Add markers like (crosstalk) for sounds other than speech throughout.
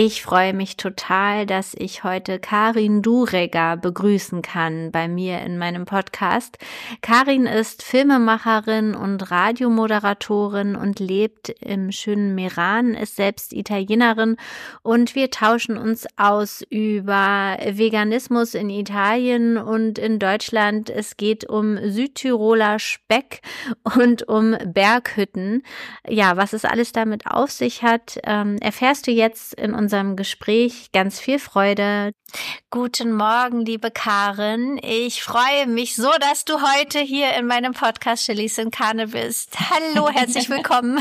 Ich freue mich total, dass ich heute Karin Dureger begrüßen kann bei mir in meinem Podcast. Karin ist Filmemacherin und Radiomoderatorin und lebt im schönen Meran, ist selbst Italienerin und wir tauschen uns aus über Veganismus in Italien und in Deutschland. Es geht um Südtiroler Speck und um Berghütten. Ja, was es alles damit auf sich hat, ähm, erfährst du jetzt in unserem unserem Gespräch. Ganz viel Freude. Guten Morgen, liebe Karin. Ich freue mich so, dass du heute hier in meinem Podcast Chilis in Karne bist. Hallo, herzlich (laughs) willkommen.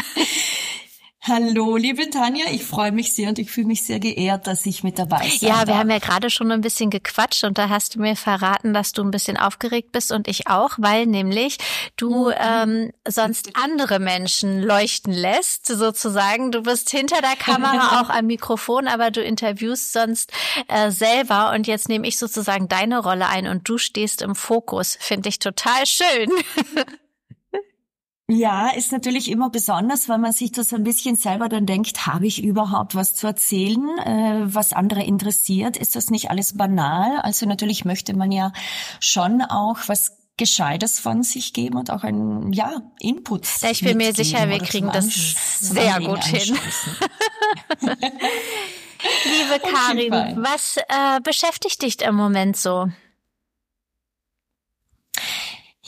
Hallo, liebe Tanja, ich freue mich sehr und ich fühle mich sehr geehrt, dass ich mit dabei bin. Ja, wir darf. haben ja gerade schon ein bisschen gequatscht und da hast du mir verraten, dass du ein bisschen aufgeregt bist und ich auch, weil nämlich du mhm. ähm, sonst andere Menschen leuchten lässt, sozusagen. Du bist hinter der Kamera (laughs) auch am Mikrofon, aber du interviewst sonst äh, selber und jetzt nehme ich sozusagen deine Rolle ein und du stehst im Fokus. Finde ich total schön. (laughs) Ja, ist natürlich immer besonders, weil man sich das ein bisschen selber dann denkt, habe ich überhaupt was zu erzählen, äh, was andere interessiert? Ist das nicht alles banal? Also natürlich möchte man ja schon auch was Gescheites von sich geben und auch ein ja, Input. Ja, ich bin mir sicher, wir kriegen das sehr gut hin. (laughs) Liebe Karin, was äh, beschäftigt dich im Moment so?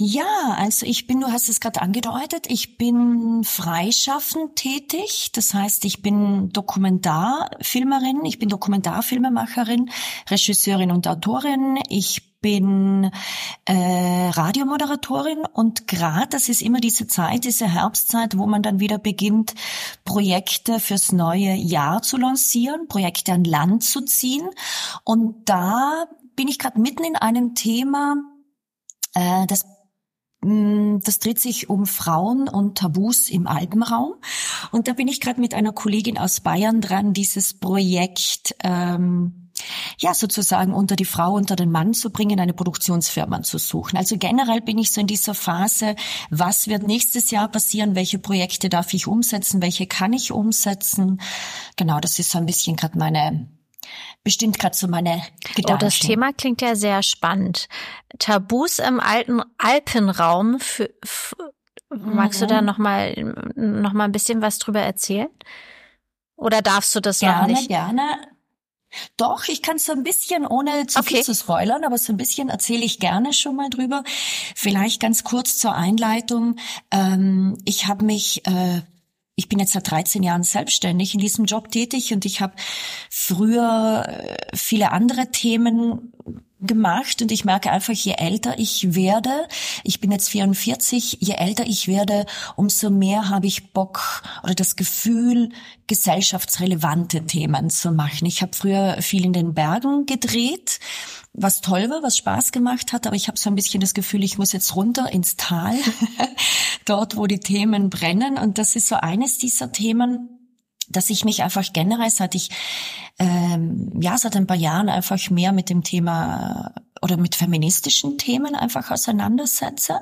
Ja, also ich bin, du hast es gerade angedeutet, ich bin freischaffend tätig. Das heißt, ich bin Dokumentarfilmerin, ich bin Dokumentarfilmemacherin, Regisseurin und Autorin. Ich bin äh, Radiomoderatorin und gerade das ist immer diese Zeit, diese Herbstzeit, wo man dann wieder beginnt, Projekte fürs neue Jahr zu lancieren, Projekte an Land zu ziehen. Und da bin ich gerade mitten in einem Thema, äh, das das dreht sich um Frauen und Tabus im Alpenraum. Und da bin ich gerade mit einer Kollegin aus Bayern dran, dieses Projekt ähm, ja sozusagen unter die Frau, unter den Mann zu bringen, eine Produktionsfirma zu suchen. Also generell bin ich so in dieser Phase, was wird nächstes Jahr passieren, welche Projekte darf ich umsetzen, welche kann ich umsetzen. Genau, das ist so ein bisschen gerade meine bestimmt gerade so meine Gedanken. Oh, das Thema klingt ja sehr spannend. Tabus im alten Alpenraum. Für, für, magst mhm. du da noch mal noch mal ein bisschen was drüber erzählen? Oder darfst du das gerne, noch nicht? Gerne, gerne. Doch, ich kann so ein bisschen, ohne zu okay. viel zu spoilern, aber so ein bisschen erzähle ich gerne schon mal drüber. Vielleicht ganz kurz zur Einleitung. Ähm, ich habe mich äh, ich bin jetzt seit 13 Jahren selbstständig in diesem Job tätig und ich habe früher äh, viele andere Themen gemacht und ich merke einfach, je älter ich werde, ich bin jetzt 44, je älter ich werde, umso mehr habe ich Bock oder das Gefühl, gesellschaftsrelevante Themen zu machen. Ich habe früher viel in den Bergen gedreht was toll war, was Spaß gemacht hat, aber ich habe so ein bisschen das Gefühl, ich muss jetzt runter ins Tal, (laughs) dort, wo die Themen brennen. Und das ist so eines dieser Themen, dass ich mich einfach generell, seit ich ähm, ja seit ein paar Jahren einfach mehr mit dem Thema oder mit feministischen Themen einfach auseinandersetze.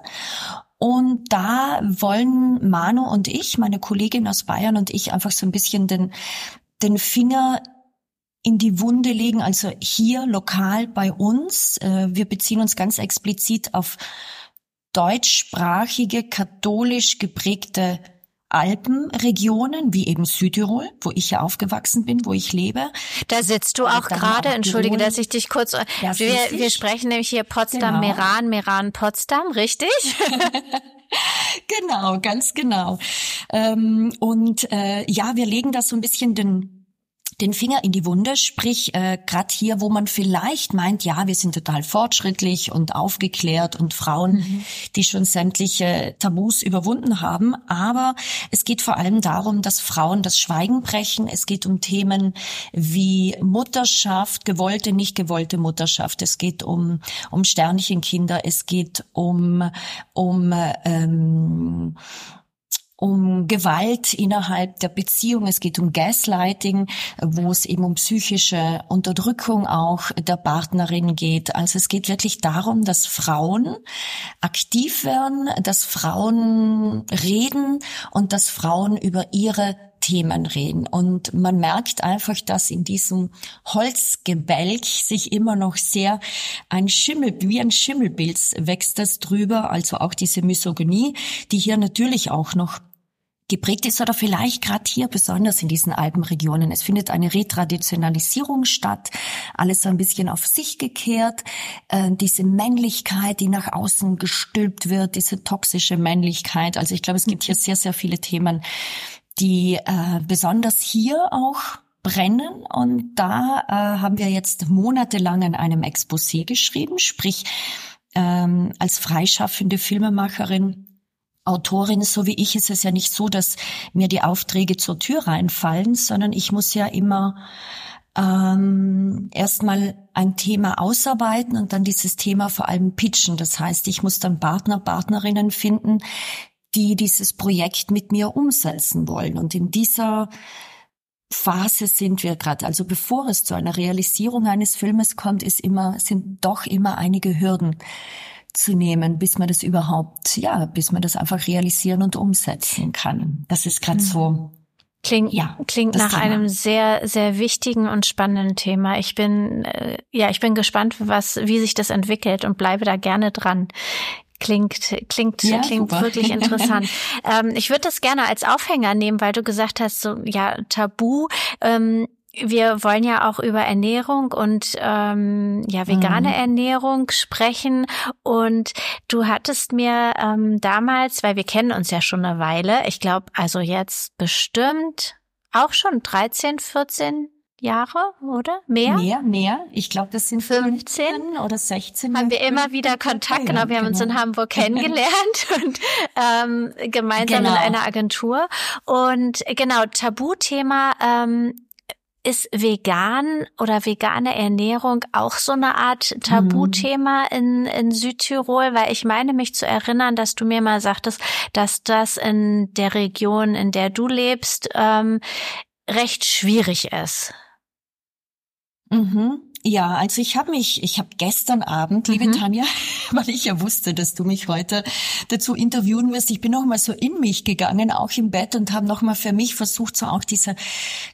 Und da wollen Manu und ich, meine Kollegin aus Bayern und ich einfach so ein bisschen den den Finger in die Wunde legen, also hier lokal bei uns. Äh, wir beziehen uns ganz explizit auf deutschsprachige, katholisch geprägte Alpenregionen, wie eben Südtirol, wo ich ja aufgewachsen bin, wo ich lebe. Da sitzt du auch gerade, entschuldige, dass ich dich kurz, ja, wir, wir sprechen nämlich hier Potsdam, genau. Meran, Meran, Potsdam, richtig? (laughs) (laughs) genau, ganz genau. Ähm, und äh, ja, wir legen da so ein bisschen den den Finger in die Wunde, sprich äh, gerade hier, wo man vielleicht meint, ja, wir sind total fortschrittlich und aufgeklärt und Frauen, mhm. die schon sämtliche Tabus überwunden haben, aber es geht vor allem darum, dass Frauen das Schweigen brechen. Es geht um Themen wie Mutterschaft, gewollte, nicht gewollte Mutterschaft. Es geht um um Sternchenkinder. Es geht um um ähm, um Gewalt innerhalb der Beziehung, es geht um Gaslighting, wo es eben um psychische Unterdrückung auch der Partnerin geht. Also es geht wirklich darum, dass Frauen aktiv werden, dass Frauen reden und dass Frauen über ihre Themen reden. Und man merkt einfach, dass in diesem Holzgebälk sich immer noch sehr ein Schimmel, wie ein Schimmelbild wächst das drüber, also auch diese Misogynie, die hier natürlich auch noch geprägt ist oder vielleicht gerade hier besonders in diesen Alpenregionen. Es findet eine Retraditionalisierung statt, alles so ein bisschen auf sich gekehrt. Äh, diese Männlichkeit, die nach außen gestülpt wird, diese toxische Männlichkeit. Also ich glaube, es gibt hier sehr, sehr viele Themen, die äh, besonders hier auch brennen. Und da äh, haben wir jetzt monatelang an einem Exposé geschrieben, sprich ähm, als freischaffende Filmemacherin Autorin, so wie ich, ist es ja nicht so, dass mir die Aufträge zur Tür reinfallen, sondern ich muss ja immer ähm, erstmal ein Thema ausarbeiten und dann dieses Thema vor allem pitchen. Das heißt, ich muss dann Partner, Partnerinnen finden, die dieses Projekt mit mir umsetzen wollen. Und in dieser Phase sind wir gerade. Also bevor es zu einer Realisierung eines Filmes kommt, ist immer, sind doch immer einige Hürden zu nehmen, bis man das überhaupt, ja, bis man das einfach realisieren und umsetzen kann. Das ist gerade mhm. so Klingt, ja, klingt nach Thema. einem sehr, sehr wichtigen und spannenden Thema. Ich bin, äh, ja, ich bin gespannt, was, wie sich das entwickelt und bleibe da gerne dran. Klingt, klingt, ja, klingt super. wirklich (laughs) interessant. ähm, ich würde das gerne als Aufhänger nehmen, weil du gesagt hast, so, ja, Tabu. Ähm, wir wollen ja auch über Ernährung und ähm, ja vegane mhm. Ernährung sprechen. Und du hattest mir ähm, damals, weil wir kennen uns ja schon eine Weile, ich glaube also jetzt bestimmt auch schon 13, 14 Jahre, oder? Mehr? Mehr, mehr. Ich glaube, das sind 15 oder 16. Haben wir immer wieder Kontakt. Genau, wir haben genau. uns in. Hamburg kennengelernt (laughs) und ähm, gemeinsam genau. in einer Agentur. Und genau, Tabuthema ähm, ist vegan oder vegane Ernährung auch so eine Art Tabuthema mhm. in, in Südtirol? Weil ich meine mich zu erinnern, dass du mir mal sagtest, dass das in der Region, in der du lebst, ähm, recht schwierig ist. Mhm. Ja, also ich habe mich, ich habe gestern Abend, liebe mhm. Tanja, (laughs) weil ich ja wusste, dass du mich heute dazu interviewen wirst, ich bin noch mal so in mich gegangen, auch im Bett und habe noch mal für mich versucht, so auch diese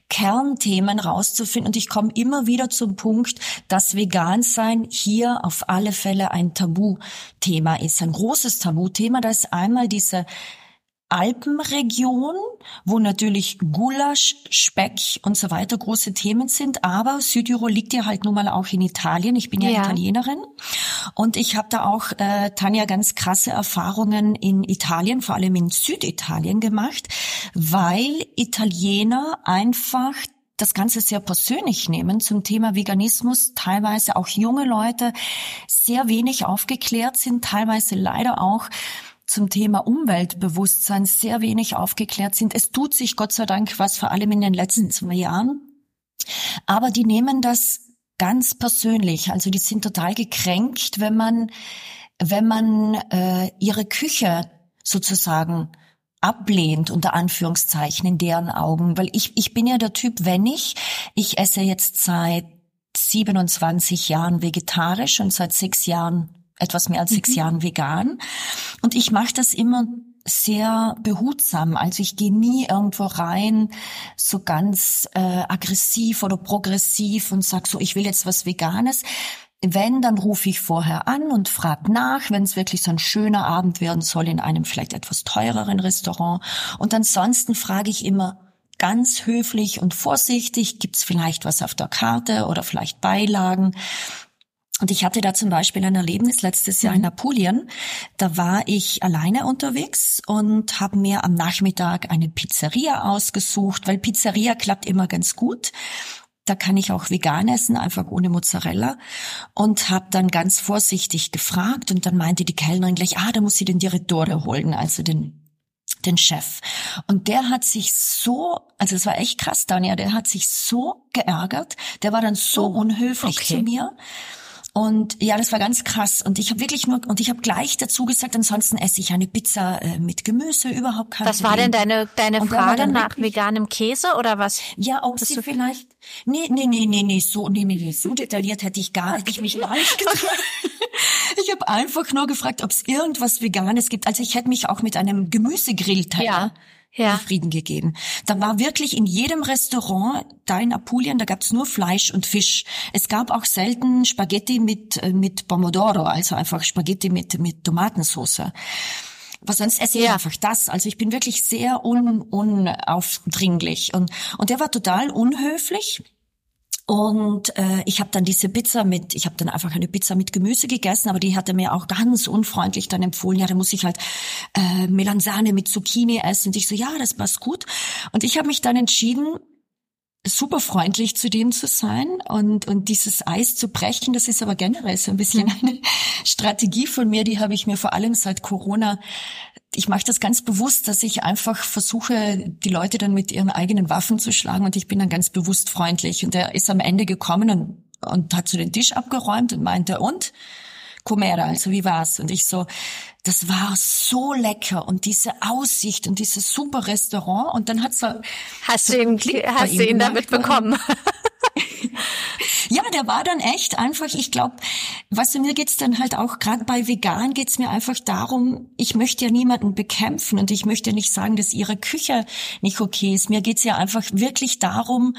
Kernthemen rauszufinden. Und ich komme immer wieder zum Punkt, dass Vegansein hier auf alle Fälle ein Tabuthema ist, ein großes Tabuthema. Da ist einmal diese Alpenregion, wo natürlich Gulasch, Speck und so weiter große Themen sind. Aber Südtirol liegt ja halt nun mal auch in Italien. Ich bin ja, ja. Italienerin und ich habe da auch, äh, Tanja, ganz krasse Erfahrungen in Italien, vor allem in Süditalien gemacht, weil Italiener einfach das Ganze sehr persönlich nehmen zum Thema Veganismus, teilweise auch junge Leute sehr wenig aufgeklärt sind, teilweise leider auch zum Thema Umweltbewusstsein sehr wenig aufgeklärt sind. Es tut sich Gott sei Dank was, vor allem in den letzten zwei Jahren. Aber die nehmen das ganz persönlich. Also die sind total gekränkt, wenn man, wenn man äh, ihre Küche sozusagen ablehnt, unter Anführungszeichen, in deren Augen. Weil ich, ich bin ja der Typ, wenn ich, ich esse jetzt seit 27 Jahren vegetarisch und seit sechs Jahren etwas mehr als sechs mhm. Jahren vegan. Und ich mache das immer sehr behutsam. Also ich gehe nie irgendwo rein so ganz äh, aggressiv oder progressiv und sag so, ich will jetzt was Veganes. Wenn, dann rufe ich vorher an und frage nach, wenn es wirklich so ein schöner Abend werden soll in einem vielleicht etwas teureren Restaurant. Und ansonsten frage ich immer ganz höflich und vorsichtig, gibt's vielleicht was auf der Karte oder vielleicht Beilagen. Und ich hatte da zum Beispiel ein Erlebnis letztes Jahr in mhm. Apulien. Da war ich alleine unterwegs und habe mir am Nachmittag eine Pizzeria ausgesucht, weil Pizzeria klappt immer ganz gut. Da kann ich auch vegan essen, einfach ohne Mozzarella. Und habe dann ganz vorsichtig gefragt und dann meinte die Kellnerin gleich, ah, da muss sie den Direttore holen, also den den Chef. Und der hat sich so, also es war echt krass, Daniel, der hat sich so geärgert, der war dann so oh, unhöflich okay. zu mir Und ja, das war ganz krass. Und ich habe wirklich nur, und ich habe gleich dazu gesagt, ansonsten esse ich eine Pizza äh, mit Gemüse, überhaupt kein Was war denn deine, deine Frage nach veganem Käse oder was? Ja, ob sie vielleicht, nee, nee, nee, nee, nee, so, nee, nee, so detailliert hätte ich gar, hätte ich mich gar nicht getraut. (laughs) Ich habe einfach nur gefragt, ob es irgendwas Veganes gibt. Also ich hätte mich auch mit einem Gemüsegrillteller ja ja. Frieden gegeben. Da war wirklich in jedem Restaurant da in Apulien, da gab's nur Fleisch und Fisch. Es gab auch selten Spaghetti mit, äh, mit Pomodoro, also einfach Spaghetti mit, mit Tomatensauce. Aber sonst esse ich ja. einfach das. Also ich bin wirklich sehr un, unaufdringlich. Und, und der war total unhöflich. Und äh, ich habe dann diese Pizza mit, ich habe dann einfach eine Pizza mit Gemüse gegessen, aber die hat er mir auch ganz unfreundlich dann empfohlen, ja, da muss ich halt äh, Melanzane mit Zucchini essen. Und ich so, ja, das passt gut. Und ich habe mich dann entschieden, super freundlich zu denen zu sein und, und dieses Eis zu brechen. Das ist aber generell so ein bisschen eine Strategie von mir, die habe ich mir vor allem seit Corona ich mache das ganz bewusst, dass ich einfach versuche, die Leute dann mit ihren eigenen Waffen zu schlagen und ich bin dann ganz bewusst freundlich. Und er ist am Ende gekommen und, und hat so den Tisch abgeräumt und meinte, und? Comera, also wie war's? Und ich so, das war so lecker und diese Aussicht und dieses super Restaurant und dann hat's so Hast du ihn, hast du ihn damit bekommen? (laughs) ja, der war dann echt einfach, ich glaube, weißt du, mir geht's dann halt auch, gerade bei Vegan geht's mir einfach darum, ich möchte ja niemanden bekämpfen und ich möchte nicht sagen, dass ihre Küche nicht okay ist. Mir geht's ja einfach wirklich darum,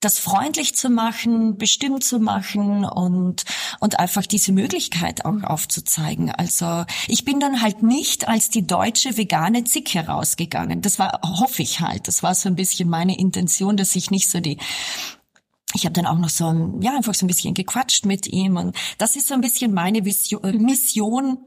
das freundlich zu machen, bestimmt zu machen und, und einfach diese Möglichkeit auch aufzuzeigen. Also ich bin dann halt nicht als die deutsche vegane Zicke rausgegangen. Das war, hoffe ich halt. Das war so ein bisschen meine Intention, dass ich nicht so die ich habe dann auch noch so ja einfach so ein bisschen gequatscht mit ihm und das ist so ein bisschen meine Vision, äh, Mission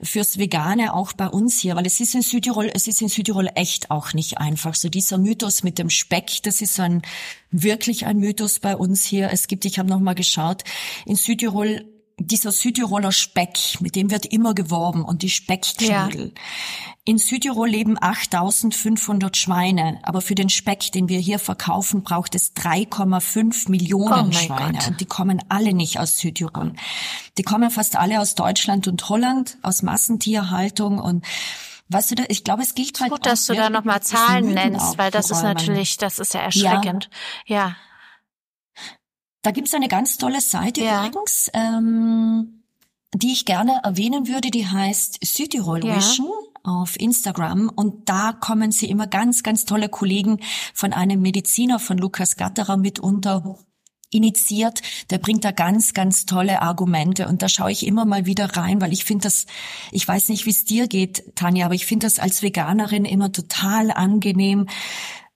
fürs Vegane auch bei uns hier, weil es ist in Südtirol, es ist in Südtirol echt auch nicht einfach. So dieser Mythos mit dem Speck, das ist so ein wirklich ein Mythos bei uns hier. Es gibt, ich habe noch mal geschaut, in Südtirol dieser Südtiroler Speck, mit dem wird immer geworben und die Speckknödel. Ja. In Südtirol leben 8500 Schweine, aber für den Speck, den wir hier verkaufen, braucht es 3,5 Millionen oh Schweine Gott. und die kommen alle nicht aus Südtirol. Die kommen fast alle aus Deutschland und Holland, aus Massentierhaltung und Weißt du, ich glaube, es gilt halt. Gut, dass du da nochmal Zahlen nennst, weil das ist natürlich, das ist ja erschreckend. Ja. ja. Da gibt's eine ganz tolle Seite ja. übrigens, ähm, die ich gerne erwähnen würde, die heißt Südtirol Vision. Ja auf Instagram und da kommen sie immer ganz, ganz tolle Kollegen von einem Mediziner von Lukas Gatterer mitunter initiiert, der bringt da ganz, ganz tolle Argumente und da schaue ich immer mal wieder rein, weil ich finde das, ich weiß nicht, wie es dir geht, Tanja, aber ich finde das als Veganerin immer total angenehm,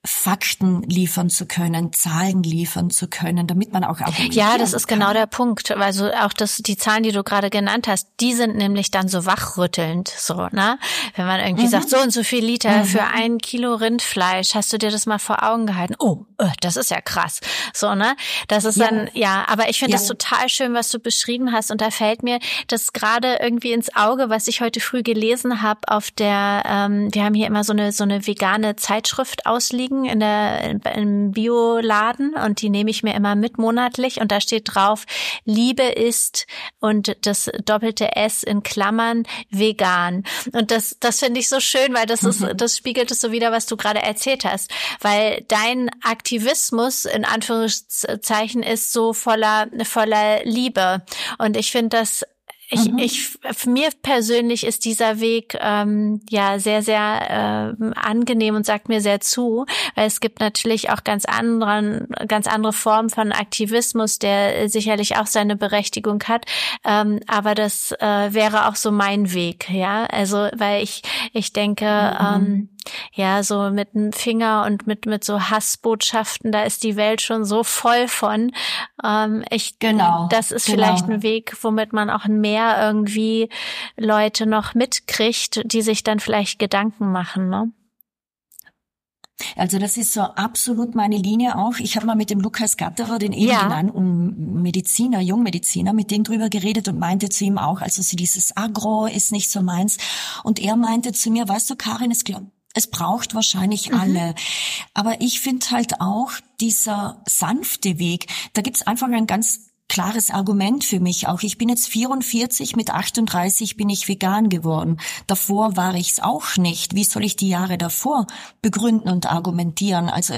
Fakten liefern zu können, Zahlen liefern zu können, damit man auch Ja, das ist genau kann. genau der Punkt. Also auch das, die Zahlen, die du gerade genannt hast, die sind nämlich dann so wachrüttelnd, so, ne? Wenn man irgendwie mhm. sagt, so und so viel Liter mhm. für ein Kilo Rindfleisch, hast du dir das mal vor Augen gehalten? Oh, äh, das ist ja krass. So, ne? Das ist ja. dann, ja, aber ich finde ja. das total schön, was du beschrieben hast. Und da fällt mir das gerade irgendwie ins Auge, was ich heute früh gelesen habe auf der, ähm, wir haben hier immer so eine, so eine vegane Zeitschrift ausliegen liegen in der, im Bioladen und die nehme ich mir immer mit monatlich und da steht drauf, Liebe ist und das doppelte S in Klammern vegan. Und das, das finde ich so schön, weil das ist, mhm. das spiegelt es so wieder, was du gerade erzählt hast. Weil dein Aktivismus in Anführungszeichen ist so voller, voller Liebe. Und ich finde das ich, mhm. ich, für mir persönlich ist dieser Weg ähm, ja sehr, sehr äh, angenehm und sagt mir sehr zu, weil es gibt natürlich auch ganz anderen, ganz andere Formen von Aktivismus, der sicherlich auch seine Berechtigung hat. Ähm, aber das äh, wäre auch so mein Weg, ja. Also, weil ich, ich denke, mhm. ähm, ja, so mit dem Finger und mit, mit so Hassbotschaften, da ist die Welt schon so voll von. Ähm, ich, genau, das ist genau. vielleicht ein Weg, womit man auch mehr irgendwie Leute noch mitkriegt, die sich dann vielleicht Gedanken machen, ne? Also das ist so absolut meine Linie auch. Ich habe mal mit dem Lukas Gatterer, den eben ja. genannten Mediziner, Jungmediziner, mit dem drüber geredet und meinte zu ihm auch, also so dieses Agro ist nicht so meins. Und er meinte zu mir, weißt du, Karin, es glaubt es braucht wahrscheinlich mhm. alle. Aber ich finde halt auch dieser sanfte Weg, da gibt's einfach ein ganz klares Argument für mich auch. Ich bin jetzt 44, mit 38 bin ich vegan geworden. Davor war ich es auch nicht. Wie soll ich die Jahre davor begründen und argumentieren? Also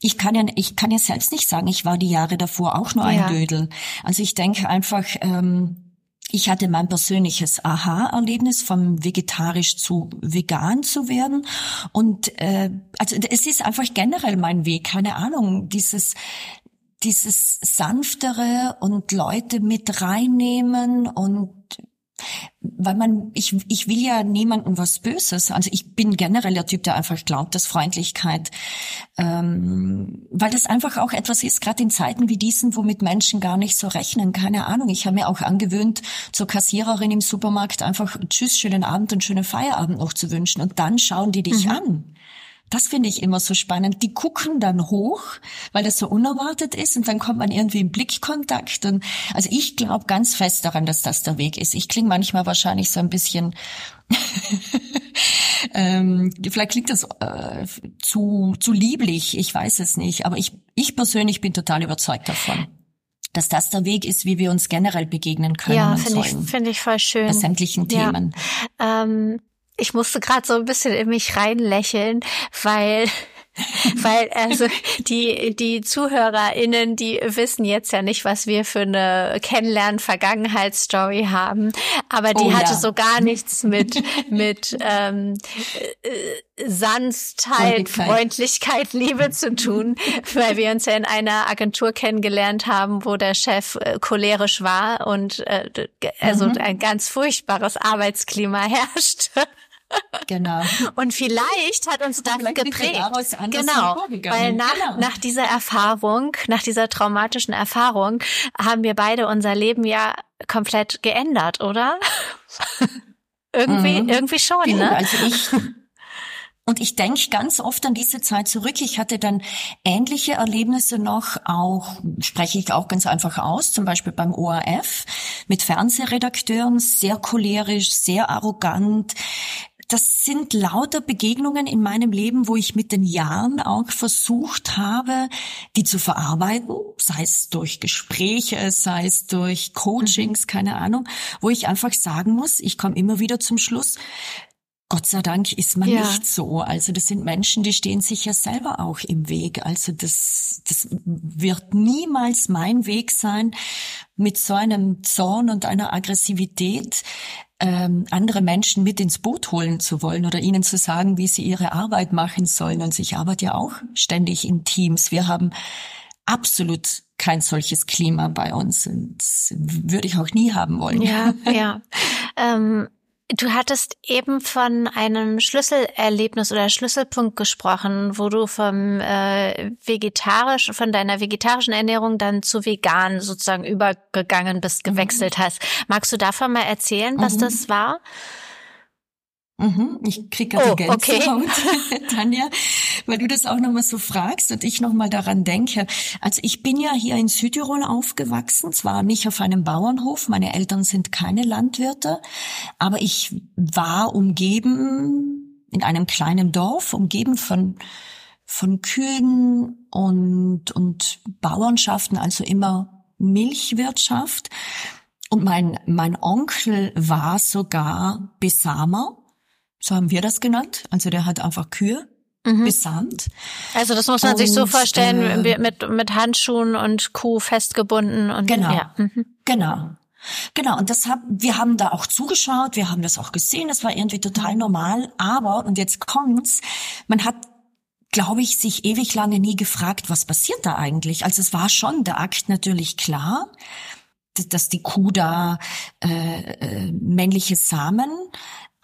ich kann ja, ich kann ja selbst nicht sagen, ich war die Jahre davor auch nur ein ja. Dödel. Also ich denke einfach, ähm, ich hatte mein persönliches Aha-Erlebnis, vom vegetarisch zu vegan zu werden. Und äh, also es ist einfach generell mein Weg, keine Ahnung, dieses dieses sanftere und Leute mit reinnehmen und weil man, ich, ich will ja niemandem was Böses. Also ich bin generell der Typ, der einfach glaubt, dass Freundlichkeit, ähm, weil das einfach auch etwas ist, gerade in Zeiten wie diesen, womit Menschen gar nicht so rechnen. Keine Ahnung. Ich habe mir auch angewöhnt, zur Kassiererin im Supermarkt einfach Tschüss, schönen Abend und schönen Feierabend noch zu wünschen. Und dann schauen die dich mhm. an. Das finde ich immer so spannend. Die gucken dann hoch, weil das so unerwartet ist und dann kommt man irgendwie in Blickkontakt. Und also ich glaube ganz fest daran, dass das der Weg ist. Ich klinge manchmal wahrscheinlich so ein bisschen (laughs) ähm, vielleicht klingt das äh, zu, zu lieblich, ich weiß es nicht, aber ich, ich persönlich bin total überzeugt davon dass das der Weg ist, wie wir uns generell begegnen können. Ja, finde ich, finde ich voll schön. Bei sämtlichen Themen. Ja. Ähm, ich musste gerade so ein bisschen in mich reinlächeln, weil (laughs) weil also die die ZuhörerInnen, die wissen jetzt ja nicht, was wir für eine Kennenlernen-Vergangenheitsstory haben, aber die oh, hatte ja. so gar nichts mit mit ähm, äh, Sanftheit, Freundlichkeit, Liebe zu tun, weil wir uns ja in einer Agentur kennengelernt haben, wo der Chef äh, cholerisch war und äh, also mhm. ein ganz furchtbares Arbeitsklima (laughs) herrschte. Genau. Und vielleicht hat uns das vielleicht geprägt. Genau. Weil nach, genau. nach dieser Erfahrung, nach dieser traumatischen Erfahrung, haben wir beide unser Leben ja komplett geändert, oder? (laughs) irgendwie, mhm. irgendwie schon, genau, ne? Also ich, (laughs) und ich denke ganz oft an diese Zeit zurück. Ich hatte dann ähnliche Erlebnisse noch, auch spreche ich auch ganz einfach aus, zum Beispiel beim ORF mit Fernsehredakteuren, sehr cholerisch, sehr arrogant, das sind lauter Begegnungen in meinem Leben, wo ich mit den Jahren auch versucht habe, die zu verarbeiten, sei es durch Gespräche, sei es durch Coachings, mhm. keine Ahnung, wo ich einfach sagen muss, ich komme immer wieder zum Schluss, Gott sei Dank ist man ja. nicht so. Also das sind Menschen, die stehen sich ja selber auch im Weg. Also das, das wird niemals mein Weg sein, mit so einem Zorn und einer Aggressivität ähm, andere Menschen mit ins Boot holen zu wollen oder ihnen zu sagen, wie sie ihre Arbeit machen sollen. Und ich arbeite ja auch ständig in Teams. Wir haben absolut kein solches Klima bei uns und würde ich auch nie haben wollen. Ja, ja. (laughs) Ähm, Du hattest eben von einem Schlüsselerlebnis oder Schlüsselpunkt gesprochen, wo du vom äh, vegetarisch, von deiner vegetarischen Ernährung dann zu vegan sozusagen übergegangen bist, gewechselt mhm. hast. Magst du davon mal erzählen, was mhm. das war? Mhm, ich kriege gerade oh, Gänsehaut, okay. (laughs) Tanja, weil du das auch nochmal so fragst und ich nochmal daran denke. Also ich bin ja hier in Südtirol aufgewachsen, zwar nicht auf einem Bauernhof, meine Eltern sind keine Landwirte, aber ich war umgeben in einem kleinen Dorf, umgeben von von Kühen und und Bauernschaften, also immer Milchwirtschaft. Und mein mein Onkel war sogar Besamer so haben wir das genannt. Also der hat einfach Kühe mhm. besamt. Also das muss man und, sich so vorstellen, äh, mit, mit Handschuhen und Kuh festgebunden und genau, ja. Mhm. genau. Genau, und das hab, wir haben da auch zugeschaut, wir haben das auch gesehen, das war irgendwie total normal, aber, und jetzt kommt's, man hat glaube ich, sich ewig lange nie gefragt, was passiert da eigentlich. Also es war schon der Akt natürlich klar, dass die Kuh da äh, äh, männliche Samen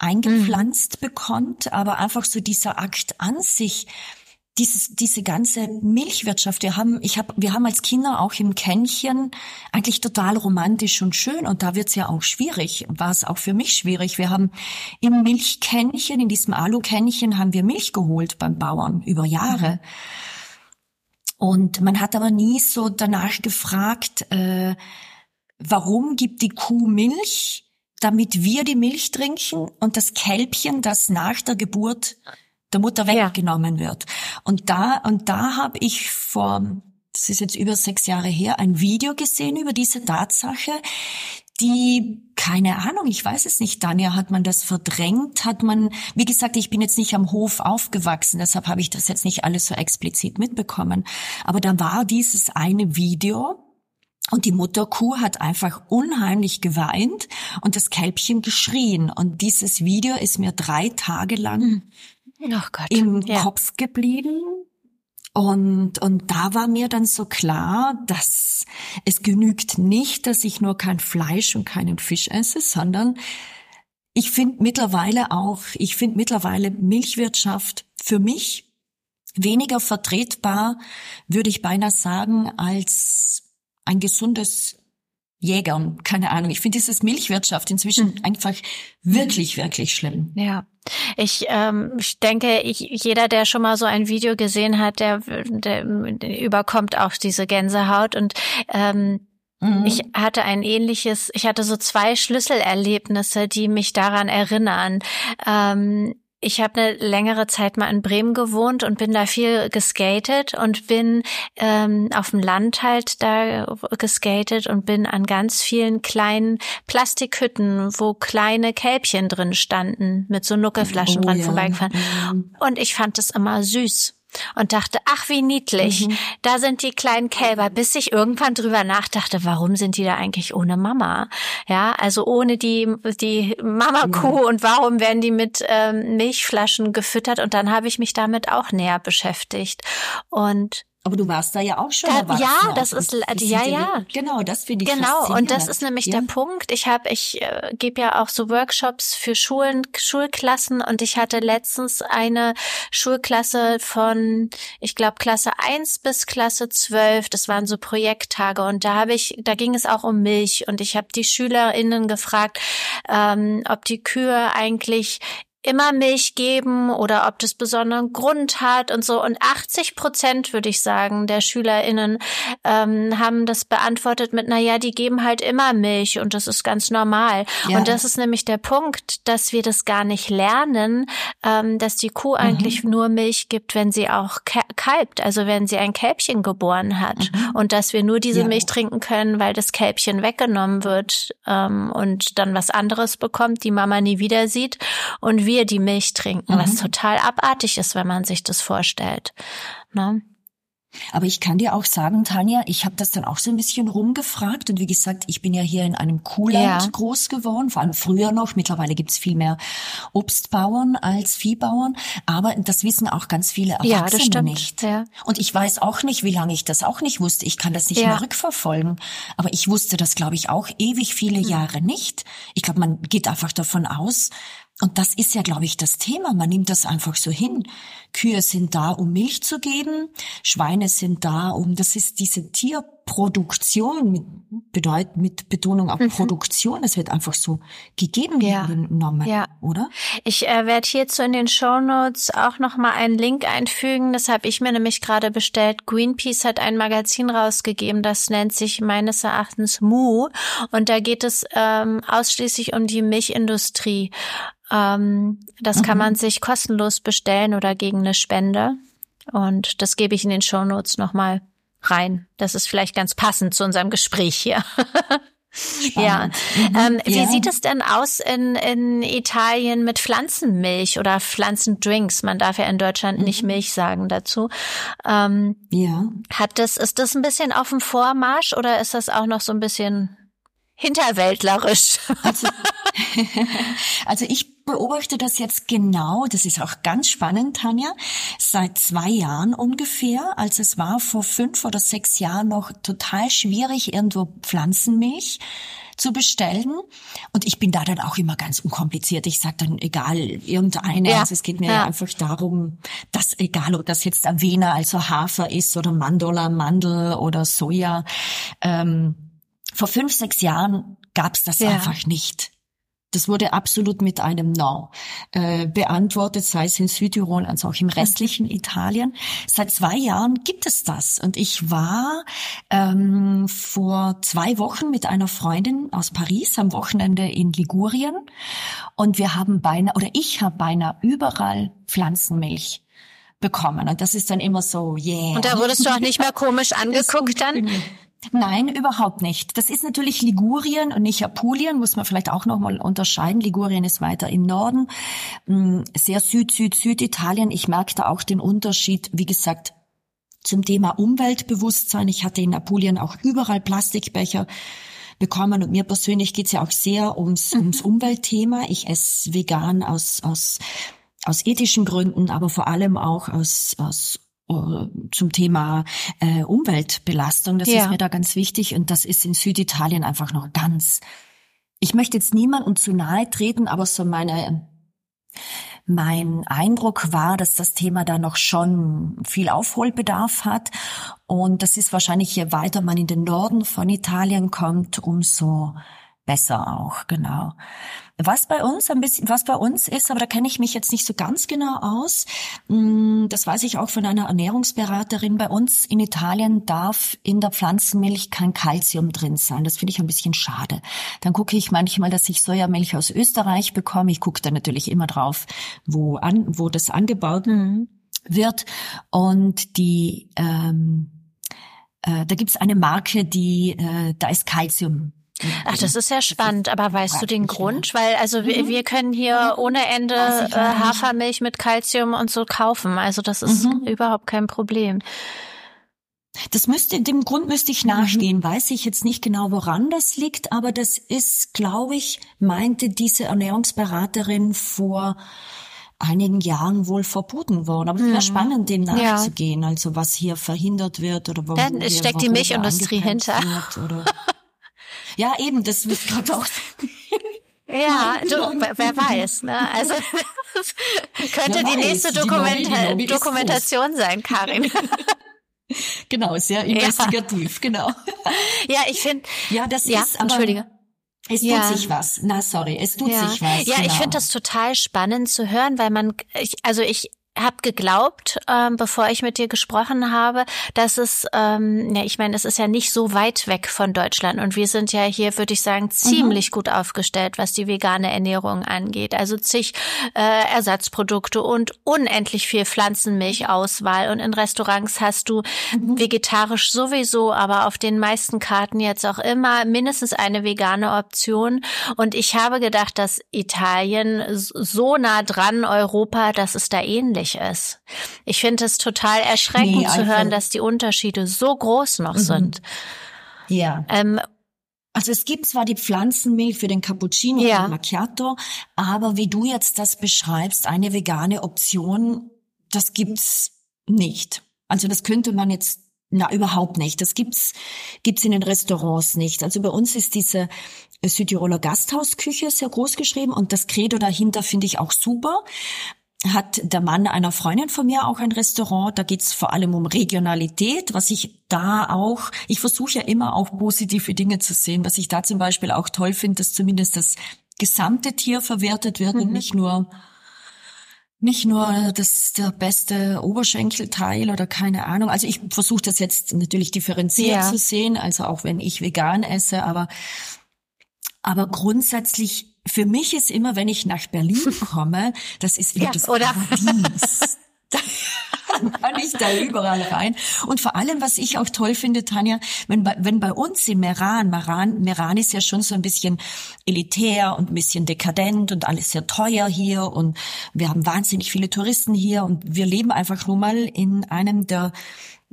eingepflanzt mhm. bekommt, aber einfach so dieser Akt an sich, dieses, diese ganze Milchwirtschaft. Wir haben, ich habe, wir haben als Kinder auch im Kännchen eigentlich total romantisch und schön und da wird's ja auch schwierig. War es auch für mich schwierig. Wir haben im Milchkännchen, in diesem Alukännchen, haben wir Milch geholt beim Bauern über Jahre. Und man hat aber nie so danach gefragt, äh, warum gibt die Kuh Milch? Damit wir die Milch trinken und das Kälbchen, das nach der Geburt der Mutter weggenommen ja. wird. Und da und da habe ich vor das ist jetzt über sechs Jahre her, ein Video gesehen über diese Tatsache, die, keine Ahnung, ich weiß es nicht, Tanja, hat man das verdrängt? Hat man, wie gesagt, ich bin jetzt nicht am Hof aufgewachsen, deshalb habe ich das jetzt nicht alles so explizit mitbekommen. Aber da war dieses eine Video, und die Mutterkuh hat einfach unheimlich geweint und das Kälbchen geschrien. Und dieses Video ist mir drei Tage lang oh im ja. Kopf geblieben. Und, und da war mir dann so klar, dass es genügt nicht, dass ich nur kein Fleisch und keinen Fisch esse, sondern ich finde mittlerweile auch, ich finde mittlerweile Milchwirtschaft für mich weniger vertretbar, würde ich beinahe sagen, als ein gesundes Jägern, keine Ahnung. Ich finde dieses Milchwirtschaft inzwischen mhm. einfach wirklich, wirklich schlimm. Ja. Ich, ähm, ich denke, ich, jeder, der schon mal so ein Video gesehen hat, der, der, der überkommt auch diese Gänsehaut und ähm, mhm. ich hatte ein ähnliches, ich hatte so zwei Schlüsselerlebnisse, die mich daran erinnern. Ähm, ich habe eine längere Zeit mal in Bremen gewohnt und bin da viel geskatet und bin ähm, auf dem Land halt da geskatet und bin an ganz vielen kleinen Plastikhütten, wo kleine Kälbchen drin standen, mit so Nuckelflaschen oh, dran ja. vorbeigefahren. Mhm. Und ich fand es immer süß und dachte, ach wie niedlich, mhm. da sind die kleinen Kälber, bis ich irgendwann drüber nachdachte, warum sind die da eigentlich ohne Mama? Ja, also ohne die, die Mama-Kuh mhm. und warum werden die mit ähm, Milchflaschen gefüttert? Und dann habe ich mich damit auch näher beschäftigt. Und aber du warst da ja auch schon. Da, ja, das ist ja ja. Genau, das finde ich Genau, und das ist nämlich ja. der Punkt. Ich habe ich äh, gebe ja auch so Workshops für Schulen, Schulklassen und ich hatte letztens eine Schulklasse von ich glaube Klasse 1 bis Klasse 12, das waren so Projekttage und da habe ich da ging es auch um Milch und ich habe die Schülerinnen gefragt, ähm, ob die Kühe eigentlich immer Milch geben oder ob das besonderen Grund hat und so. Und 80 Prozent, würde ich sagen, der SchülerInnen ähm, haben das beantwortet mit, na ja, die geben halt immer Milch und das ist ganz normal. Ja. Und das ist nämlich der Punkt, dass wir das gar nicht lernen, ähm, dass die Kuh mhm. eigentlich nur Milch gibt, wenn sie auch kalbt, also wenn sie ein Kälbchen geboren hat. Mhm. Und dass wir nur diese ja. Milch trinken können, weil das Kälbchen weggenommen wird ähm, und dann was anderes bekommt, die Mama nie wieder sieht. Und wir die Milch trinken, mhm. was total abartig ist, wenn man sich das vorstellt. Ne? Aber ich kann dir auch sagen, Tanja, ich habe das dann auch so ein bisschen rumgefragt. Und wie gesagt, ich bin ja hier in einem Kuhland ja. groß geworden, vor allem früher noch. Mittlerweile gibt's viel mehr Obstbauern als Viehbauern. Aber das wissen auch ganz viele Erwachsene ja, das stimmt. nicht. Ja. Und ich weiß auch nicht, wie lange ich das auch nicht wusste. Ich kann das nicht ja. mehr rückverfolgen. Aber ich wusste das, glaube ich, auch ewig viele hm. Jahre nicht. Ich glaube, man geht einfach davon aus, und das ist ja, glaube ich, das Thema. Man nimmt das einfach so hin. Kühe sind da, um Milch zu geben. Schweine sind da, um, das ist diese Tierproduktion mit, bedeutet, mit Betonung auf mhm. Produktion. Es wird einfach so gegeben ja. genommen, ja. oder? Ich äh, werde hierzu in den Show Notes auch nochmal einen Link einfügen. Das habe ich mir nämlich gerade bestellt. Greenpeace hat ein Magazin rausgegeben, das nennt sich meines Erachtens Moo. Und da geht es ähm, ausschließlich um die Milchindustrie. Ähm, das mhm. kann man sich kostenlos bestellen oder gegen eine Spende. Und das gebe ich in den Show Notes nochmal rein. Das ist vielleicht ganz passend zu unserem Gespräch hier. (laughs) ja. Mhm. Ähm, wie ja. sieht es denn aus in, in Italien mit Pflanzenmilch oder Pflanzendrinks? Man darf ja in Deutschland mhm. nicht Milch sagen dazu. Ähm, ja. Hat das, ist das ein bisschen auf dem Vormarsch oder ist das auch noch so ein bisschen hinterwäldlerisch? Also, (laughs) (laughs) also ich beobachte das jetzt genau, das ist auch ganz spannend, Tanja, seit zwei Jahren ungefähr. Also es war vor fünf oder sechs Jahren noch total schwierig, irgendwo Pflanzenmilch zu bestellen. Und ich bin da dann auch immer ganz unkompliziert. Ich sage dann, egal, irgendeine. Ja. Also es geht mir ja. einfach darum, dass egal, ob das jetzt Avena, also Hafer ist oder Mandola, Mandel oder Soja. Ähm, vor fünf, sechs Jahren gab es das ja. einfach nicht. Das wurde absolut mit einem No äh, beantwortet, sei es in Südtirol als auch im restlichen Italien. Seit zwei Jahren gibt es das. Und ich war ähm, vor zwei Wochen mit einer Freundin aus Paris am Wochenende in Ligurien. Und wir haben beinahe, oder ich habe beinahe überall Pflanzenmilch bekommen. Und das ist dann immer so, yeah. Und da wurdest du auch nicht mehr komisch angeguckt dann? (laughs) Nein, überhaupt nicht. Das ist natürlich Ligurien und nicht Apulien, muss man vielleicht auch nochmal unterscheiden. Ligurien ist weiter im Norden, mm, sehr Süd, Süd, Süditalien. Ich merke da auch den Unterschied, wie gesagt, zum Thema Umweltbewusstsein. Ich hatte in Apulien auch überall Plastikbecher bekommen und mir persönlich geht's ja auch sehr ums, mhm. ums Umweltthema. Ich esse vegan aus, aus, aus ethischen Gründen, aber vor allem auch aus, aus zum Thema äh, Umweltbelastung. Das ja. ist mir da ganz wichtig und das ist in Süditalien einfach noch ganz. Ich möchte jetzt niemandem zu nahe treten, aber so meine mein Eindruck war, dass das Thema da noch schon viel Aufholbedarf hat. Und das ist wahrscheinlich, je weiter man in den Norden von Italien kommt, umso besser auch, genau. Was bei uns ein bisschen, was bei uns ist, aber da kenne ich mich jetzt nicht so ganz genau aus. Mm, das weiß ich auch von einer Ernährungsberaterin. Bei uns in Italien darf in der Pflanzenmilch kein Kalzium drin sein. Das finde ich ein bisschen schade. Dann gucke ich manchmal, dass ich Sojamilch aus Österreich bekomme. Ich gucke da natürlich immer drauf, wo an, wo das angebaut wird. Und die ähm, äh, da gibt's eine Marke, die äh, da ist Kalzium Ach, das ist ja spannend. Aber weißt du den Grund? Weil also wir, mhm. wir können hier mhm. ohne Ende äh, Hafermilch mit Kalzium und so kaufen. Also das ist mhm. überhaupt kein Problem. Das müsste, dem Grund müsste ich nachgehen. Mhm. Weiß ich jetzt nicht genau, woran das liegt, aber das ist, glaube ich, meinte diese Ernährungsberaterin vor einigen Jahren wohl verboten worden. Aber es wäre mhm. spannend, dem nachzugehen, ja. also was hier verhindert wird oder warum. Dann steckt die Milchindustrie hinter. Wird, (laughs) ja, eben, das (laughs) wird gerade auch. Ja, du, wer weiß, ne? Also (laughs) könnte wer die weiß, nächste Dokumenta die Dokumentation sein, Karin. (laughs) genau, sehr investigativ, ja. genau. Ja, ich finde. Ja, das ja, ist aber. Entschuldige. Es tut ja. sich was. Na, sorry, es tut ja. sich was. Ja, genau. ich finde das total spannend zu hören, weil man, ich, also ich habe geglaubt, ähm, bevor ich mit dir gesprochen habe, dass es, ähm, ja, ich meine, es ist ja nicht so weit weg von Deutschland und wir sind ja hier, würde ich sagen, ziemlich mhm. gut aufgestellt, was die vegane Ernährung angeht. Also zig äh, Ersatzprodukte und unendlich viel Pflanzenmilchauswahl und in Restaurants hast du mhm. vegetarisch sowieso, aber auf den meisten Karten jetzt auch immer mindestens eine vegane Option. Und ich habe gedacht, dass Italien so nah dran Europa, dass es da ähnlich möglich ist. Ich finde es total erschreckend nee, zu hören, dass die Unterschiede so groß noch mhm. sind. Ja. Ähm, also es gibt zwar die Pflanzenmilch für den Cappuccino ja. und Macchiato, aber wie du jetzt das beschreibst, eine vegane Option, das gibt's nicht. Also das könnte man jetzt na, überhaupt nicht. Das gibt's, gibt's in den Restaurants nicht. Also bei uns ist diese Südtiroler Gasthausküche sehr groß geschrieben und das Credo dahinter finde ich auch super hat der Mann einer Freundin von mir auch ein Restaurant. Da geht's vor allem um Regionalität, was ich da auch, ich versuche ja immer auch positive Dinge zu sehen, was ich da zum Beispiel auch toll finde, dass zumindest das gesamte Tier verwertet wird mhm. und nicht nur nicht nur das der beste Oberschenkelteil oder keine Ahnung. Also ich versuche das jetzt natürlich differenziert ja. zu sehen, also auch wenn ich vegan esse, aber aber grundsätzlich für mich ist immer, wenn ich nach Berlin (laughs) komme, das ist wieder ja, das oder? Paradies. (laughs) Dann kann ich da überall rein. Und vor allem, was ich auch toll finde, Tanja, wenn bei, wenn bei uns in Meran, Meran, Meran ist ja schon so ein bisschen elitär und ein bisschen dekadent und alles sehr teuer hier und wir haben wahnsinnig viele Touristen hier und wir leben einfach nur mal in einem der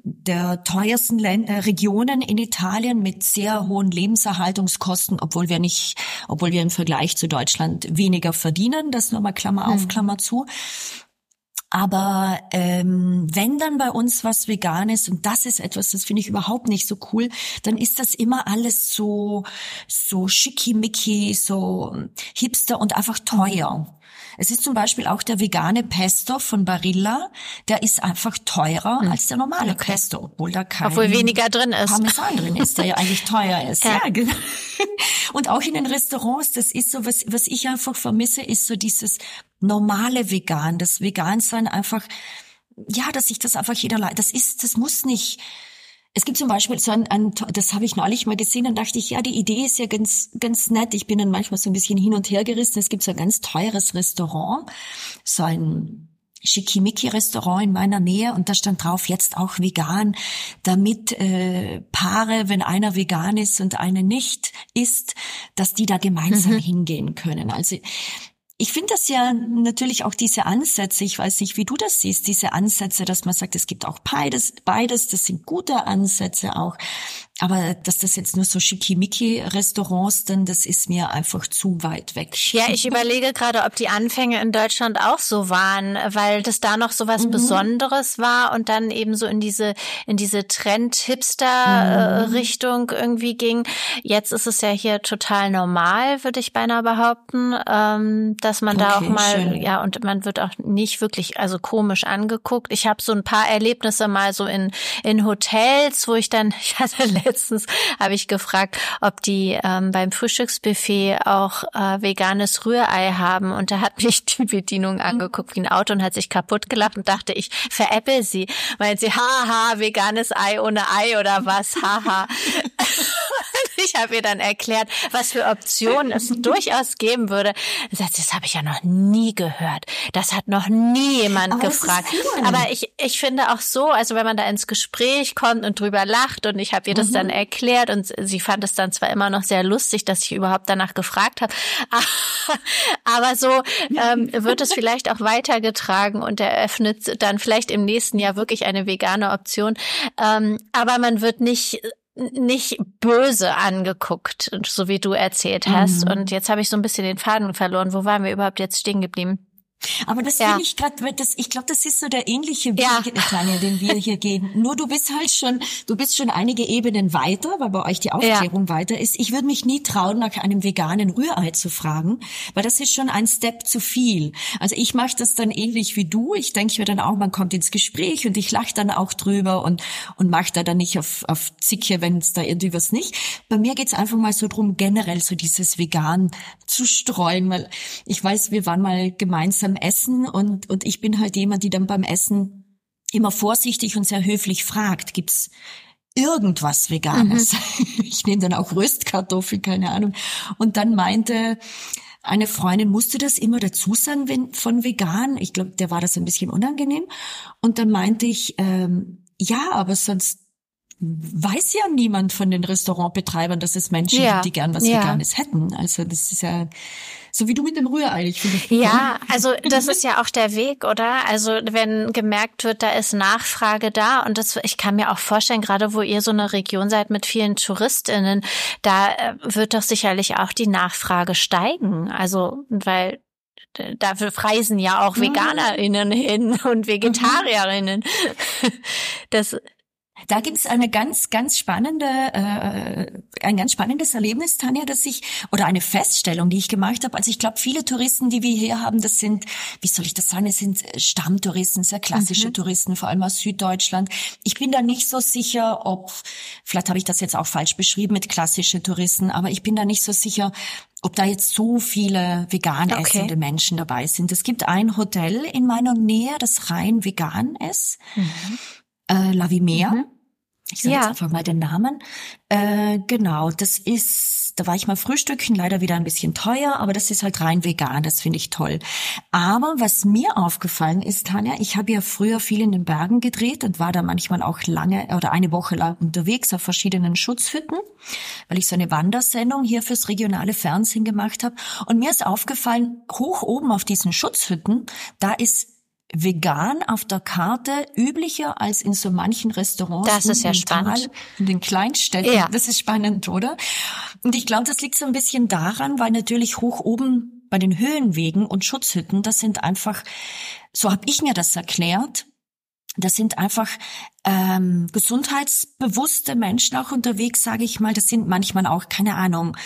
der teuersten Länd äh, Regionen in Italien mit sehr hohen Lebenserhaltungskosten, obwohl wir nicht, obwohl wir im Vergleich zu Deutschland weniger verdienen. Das nur mal Klammer auf, mhm. Klammer zu. Aber ähm, wenn dann bei uns was vegan ist, und das ist etwas, das finde ich überhaupt nicht so cool, dann ist das immer alles so so schickimicki, so hipster und einfach teuer. Es ist zum Beispiel auch der vegane Pesto von Barilla, der ist einfach teurer hm. als der normale okay. Pesto, obwohl da kein obwohl weniger drin ist. Parmesan drin ist, der ja eigentlich teuer ist. (laughs) Ja. ja, genau. Und auch in den Restaurants, das ist so was, was ich einfach vermisse, ist so dieses normale Vegan, das Vegansein einfach, ja, dass sich das einfach jeder, das ist, das muss nicht es gibt zum Beispiel so ein, ein das habe ich neulich mal gesehen, dann dachte ich, ja, die Idee ist ja ganz, ganz nett. Ich bin dann manchmal so ein bisschen hin und her gerissen. Es gibt so ein ganz teures Restaurant, so ein Schickimicki-Restaurant in meiner Nähe und da stand drauf, jetzt auch vegan, damit äh, Paare, wenn einer vegan ist und eine nicht ist, dass die da gemeinsam mhm. hingehen können. Also ich finde das ja natürlich auch diese Ansätze, ich weiß nicht, wie du das siehst, diese Ansätze, dass man sagt, es gibt auch beides, beides, das sind gute Ansätze auch. Aber dass das jetzt nur so Schickimicki-Restaurants denn das ist mir einfach zu weit weg. Ja, ich überlege gerade, ob die Anfänge in Deutschland auch so waren, weil das da noch so was mhm. Besonderes war und dann eben so in diese, in diese Trend-Hipster-Richtung mhm. irgendwie ging. Jetzt ist es ja hier total normal, würde ich beinahe behaupten, ähm, dass man okay, da auch mal, schön. ja, und man wird auch nicht wirklich, also komisch angeguckt. Ich habe so ein paar Erlebnisse mal so in, in Hotels, wo ich dann, (laughs) ich hatte letztens habe ich gefragt, ob die ähm, beim Frühstücksbuffet auch äh, veganes Rührei haben. Und da hat (laughs) mich die Bedienung angeguckt wie ein Auto und hat sich kaputt gelacht und dachte, ich veräpple sie. Meint sie, haha, veganes Ei ohne Ei oder was, haha. Ich habe ihr dann erklärt, was für Optionen es (laughs) durchaus geben würde. Sagt, das habe ich ja noch nie gehört. Das hat noch nie jemand Aber gefragt. Aber ich, ich finde auch so, also wenn man da ins Gespräch kommt und drüber lacht und ich habe ihr das mhm. dann erklärt und sie fand es dann zwar immer noch sehr lustig, dass ich überhaupt danach gefragt habe, (laughs) aber so ähm, (laughs) wird es vielleicht auch weitergetragen und eröffnet dann vielleicht im nächsten Jahr wirklich eine vegane Option. Ähm, aber man wird nicht nicht böse angeguckt, so wie du erzählt hast. Mhm. Und jetzt habe ich so ein bisschen den Faden verloren. Wo waren wir überhaupt jetzt stehen geblieben? Aber das ja. will ich gerade, das, ich glaube, das ist so der ähnliche Weg, ja. Tanja, den wir hier gehen. (laughs) Nur du bist halt schon, du bist schon einige Ebenen weiter, weil bei euch die Aufklärung ja. weiter ist. Ich würde mich nie trauen, nach einem veganen Rührei zu fragen, weil das ist schon ein Step zu viel. Also ich mache das dann ähnlich wie du. Ich denke mir dann auch, man kommt ins Gespräch und ich lache dann auch drüber und, und mache da dann nicht auf, auf Zicke, wenn es da irgendwie was nicht. Bei mir geht's einfach mal so drum, generell so dieses Vegan zu streuen, weil ich weiß, wir waren mal gemeinsam beim Essen und, und ich bin halt jemand, die dann beim Essen immer vorsichtig und sehr höflich fragt, gibt's irgendwas Veganes? Mhm. (laughs) Ich nehme dann auch Röstkartoffel, keine Ahnung. Und dann meinte eine Freundin, musste das immer dazu sagen wenn, von vegan? Ich glaube, der war das ein bisschen unangenehm. Und dann meinte ich, ähm, ja, aber sonst weiß ja niemand von den Restaurantbetreibern, dass es Menschen ja. gibt, die gern was ja. Veganes hätten. Also das ist ja so wie du mit dem Rührei. Ich finde. Ja, also das ist ja auch der Weg, oder? Also wenn gemerkt wird, da ist Nachfrage da und das, ich kann mir auch vorstellen, gerade wo ihr so eine Region seid mit vielen TouristInnen, da äh, wird doch sicherlich auch die Nachfrage steigen. Also weil dafür reisen ja auch mhm. VeganerInnen hin und VegetarierInnen. (laughs) Das da gibt's eine ganz, ganz spannende, äh, ein ganz spannendes Erlebnis, Tanja, dass ich oder eine Feststellung, die ich gemacht habe. Also ich glaube, viele Touristen, die wir hier haben, das sind, wie soll ich das sagen, es sind Stammtouristen, sehr klassische mhm. Touristen, vor allem aus Süddeutschland. Ich bin da nicht so sicher, ob, vielleicht habe ich das jetzt auch falsch beschrieben mit klassische Touristen, aber ich bin da nicht so sicher, ob da jetzt so viele vegan okay. essende Menschen dabei sind. Es gibt ein Hotel in meiner Nähe, das rein vegan ist. Mhm äh, Lavimea. Mhm. Ich sage ja. jetzt einfach mal den Namen. Äh, genau, das ist, da war ich mal frühstücken, leider wieder ein bisschen teuer, aber das ist halt rein vegan, das finde ich toll. Aber was mir aufgefallen ist, Tanja, ich habe ja früher viel in den Bergen gedreht und war da manchmal auch lange oder eine Woche lang unterwegs auf verschiedenen Schutzhütten, weil ich so eine Wandersendung hier fürs regionale Fernsehen gemacht habe. Und mir ist aufgefallen, hoch oben auf diesen Schutzhütten, da ist vegan auf der Karte üblicher als in so manchen Restaurants. Das ist ja spannend. Tal, in den Kleinstädten. Ja. Das ist spannend, oder? Und ich glaube, das liegt so ein bisschen daran, weil natürlich hoch oben bei den Höhenwegen und Schutzhütten, das sind einfach, so habe ich mir das erklärt, das sind einfach ähm, gesundheitsbewusste Menschen auch unterwegs, sage ich mal. Das sind manchmal auch, keine Ahnung,